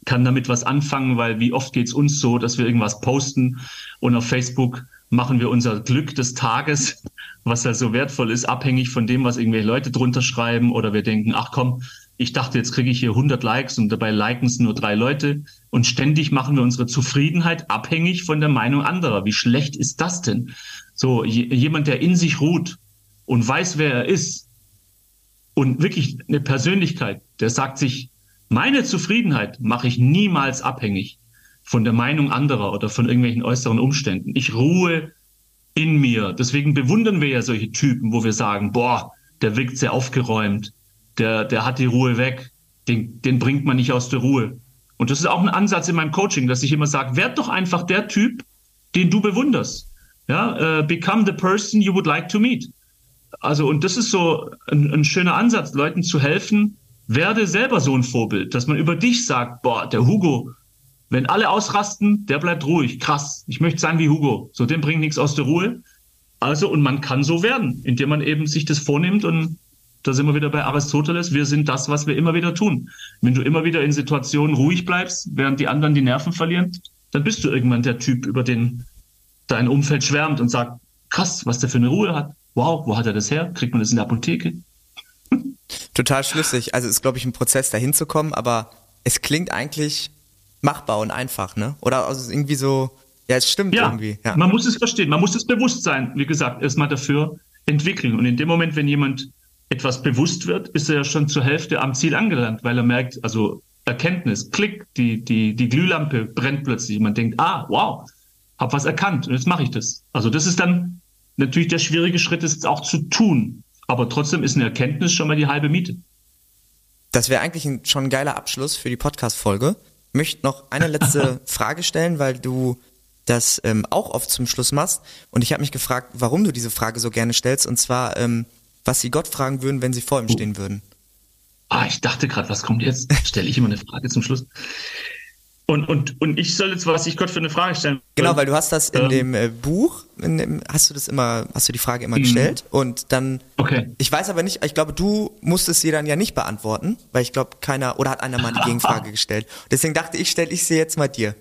kann damit was anfangen, weil wie oft geht's uns so, dass wir irgendwas posten und auf Facebook machen wir unser Glück des Tages, was ja so wertvoll ist, abhängig von dem, was irgendwelche Leute drunter schreiben oder wir denken, ach komm, ich dachte, jetzt kriege ich hier 100 Likes und dabei liken es nur drei Leute und ständig machen wir unsere Zufriedenheit abhängig von der Meinung anderer. Wie schlecht ist das denn? So, jemand, der in sich ruht und weiß, wer er ist und wirklich eine Persönlichkeit, der sagt sich, meine Zufriedenheit mache ich niemals abhängig von der Meinung anderer oder von irgendwelchen äußeren Umständen. Ich ruhe in mir. Deswegen bewundern wir ja solche Typen, wo wir sagen, boah, der wirkt sehr aufgeräumt, der, der hat die Ruhe weg, den, den bringt man nicht aus der Ruhe. Und das ist auch ein Ansatz in meinem Coaching, dass ich immer sage, werd doch einfach der Typ, den du bewunderst. Ja, uh, become the person you would like to meet. Also, und das ist so ein, ein schöner Ansatz, Leuten zu helfen, werde selber so ein Vorbild, dass man über dich sagt, boah, der Hugo, wenn alle ausrasten, der bleibt ruhig. Krass. Ich möchte sein wie Hugo. So, dem bringt nichts aus der Ruhe. Also, und man kann so werden, indem man eben sich das vornimmt und da sind wir wieder bei Aristoteles. Wir sind das, was wir immer wieder tun. Wenn du immer wieder in Situationen ruhig bleibst, während die anderen die Nerven verlieren, dann bist du irgendwann der Typ, über den dein Umfeld schwärmt und sagt, krass, was der für eine Ruhe hat. Wow, wo hat er das her? Kriegt man das in der Apotheke? Total schlüssig. Also ist, glaube ich, ein Prozess, dahin zu kommen, aber es klingt eigentlich machbar und einfach, ne? Oder also irgendwie so, ja, es stimmt ja, irgendwie. Ja, man muss es verstehen, man muss das Bewusstsein, wie gesagt, erstmal dafür entwickeln. Und in dem Moment, wenn jemand etwas bewusst wird, ist er ja schon zur Hälfte am Ziel angelangt, weil er merkt, also Erkenntnis, Klick, die, die, die Glühlampe brennt plötzlich. Man denkt, ah, wow, hab was erkannt und jetzt mache ich das. Also das ist dann natürlich der schwierige Schritt, es auch zu tun. Aber trotzdem ist eine Erkenntnis schon mal die halbe Miete. Das wäre eigentlich ein, schon ein geiler Abschluss für die Podcast-Folge möchte noch eine letzte Frage stellen, weil du das ähm, auch oft zum Schluss machst. Und ich habe mich gefragt, warum du diese Frage so gerne stellst. Und zwar, ähm, was sie Gott fragen würden, wenn sie vor ihm stehen würden. Ah, ich dachte gerade, was kommt jetzt? Stelle ich immer eine Frage zum Schluss. Und, und, und ich soll jetzt, was ich Gott für eine Frage stellen. Genau, weil du hast das in ähm, dem äh, Buch, in dem, hast du das immer, hast du die Frage immer mhm. gestellt und dann. Okay. Ich weiß aber nicht, ich glaube, du musstest sie dann ja nicht beantworten, weil ich glaube, keiner, oder hat einer mal eine Gegenfrage gestellt. Deswegen dachte ich, stelle ich sie jetzt mal dir.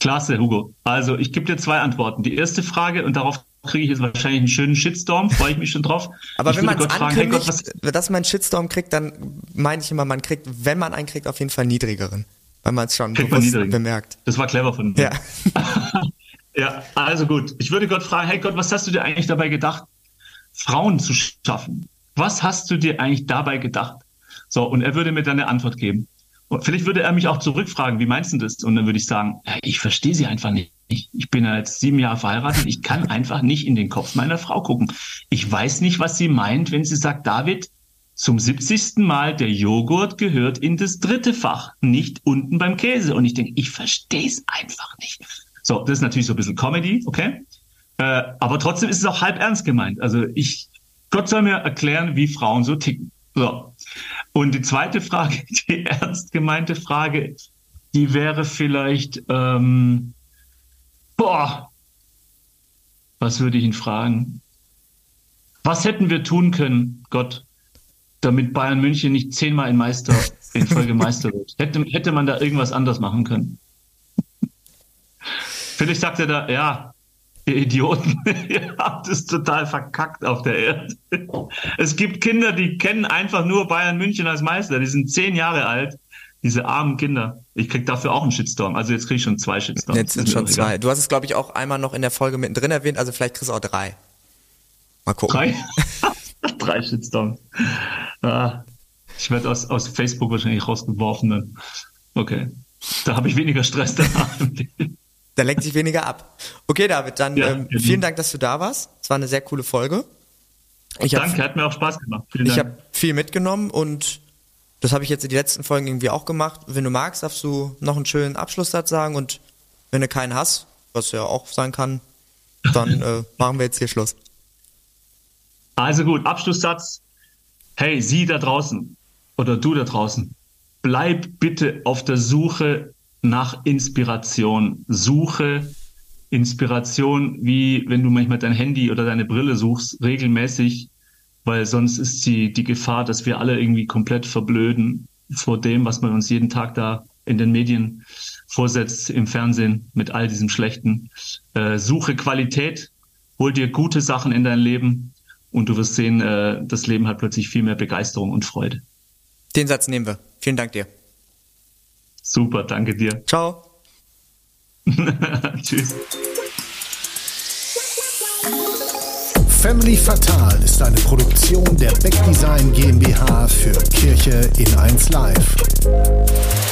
Klasse, Hugo. Also ich gebe dir zwei Antworten. Die erste Frage, und darauf kriege ich jetzt wahrscheinlich einen schönen Shitstorm, freue ich mich schon drauf. Aber ich wenn man ankündigt, fragen, hey dass man einen Shitstorm kriegt, dann meine ich immer, man kriegt, wenn man einen kriegt, auf jeden Fall niedrigeren weil man es schon bemerkt. Das war clever von mir. Ja. ja, also gut. Ich würde Gott fragen, hey Gott, was hast du dir eigentlich dabei gedacht, Frauen zu schaffen? Was hast du dir eigentlich dabei gedacht? So, und er würde mir dann eine Antwort geben. Und vielleicht würde er mich auch zurückfragen, wie meinst du das? Und dann würde ich sagen, ich verstehe sie einfach nicht. Ich bin jetzt sieben Jahre verheiratet. Ich kann einfach nicht in den Kopf meiner Frau gucken. Ich weiß nicht, was sie meint, wenn sie sagt, David, zum 70. Mal, der Joghurt gehört in das dritte Fach, nicht unten beim Käse. Und ich denke, ich verstehe es einfach nicht. So, das ist natürlich so ein bisschen Comedy, okay? Äh, aber trotzdem ist es auch halb ernst gemeint. Also ich, Gott soll mir erklären, wie Frauen so ticken. So. Und die zweite Frage, die ernst gemeinte Frage, die wäre vielleicht, ähm, boah, was würde ich ihn fragen? Was hätten wir tun können, Gott, damit Bayern München nicht zehnmal in Meister in Folge Meister wird. Hätte, hätte man da irgendwas anders machen können. Vielleicht sagt er da, ja, ihr Idioten, ihr habt es total verkackt auf der Erde. Es gibt Kinder, die kennen einfach nur Bayern München als Meister. Die sind zehn Jahre alt. Diese armen Kinder. Ich krieg dafür auch einen Shitstorm. Also jetzt krieg ich schon zwei Shitstorms. Jetzt sind schon zwei. Du hast es, glaube ich, auch einmal noch in der Folge mittendrin erwähnt. Also vielleicht kriegst du auch drei. Mal gucken. Drei? drei Shitstorms. Ah, ich werde aus, aus Facebook wahrscheinlich rausgeworfen dann. Okay. Da habe ich weniger Stress danach. da lenkt sich weniger ab. Okay, David, dann ja, ähm, vielen Dank, dass du da warst. Es war eine sehr coole Folge. Ich Danke, hab, hat mir auch Spaß gemacht. Vielen ich habe viel mitgenommen und das habe ich jetzt in die letzten Folgen irgendwie auch gemacht. Wenn du magst, darfst du noch einen schönen Abschlusssatz sagen und wenn du keinen hast, was ja auch sein kann, dann äh, machen wir jetzt hier Schluss. Also gut, Abschlusssatz hey, Sie da draußen oder du da draußen, bleib bitte auf der Suche nach Inspiration. Suche Inspiration, wie wenn du manchmal dein Handy oder deine Brille suchst, regelmäßig, weil sonst ist die, die Gefahr, dass wir alle irgendwie komplett verblöden vor dem, was man uns jeden Tag da in den Medien vorsetzt, im Fernsehen mit all diesem Schlechten. Äh, suche Qualität, hol dir gute Sachen in dein Leben und du wirst sehen, äh, das Leben hat plötzlich viel mehr Begeisterung und Freude. Den Satz nehmen wir. Vielen Dank dir. Super, danke dir. Ciao. Tschüss. Family Fatal ist eine Produktion der Beck Design GmbH für Kirche in 1 Live.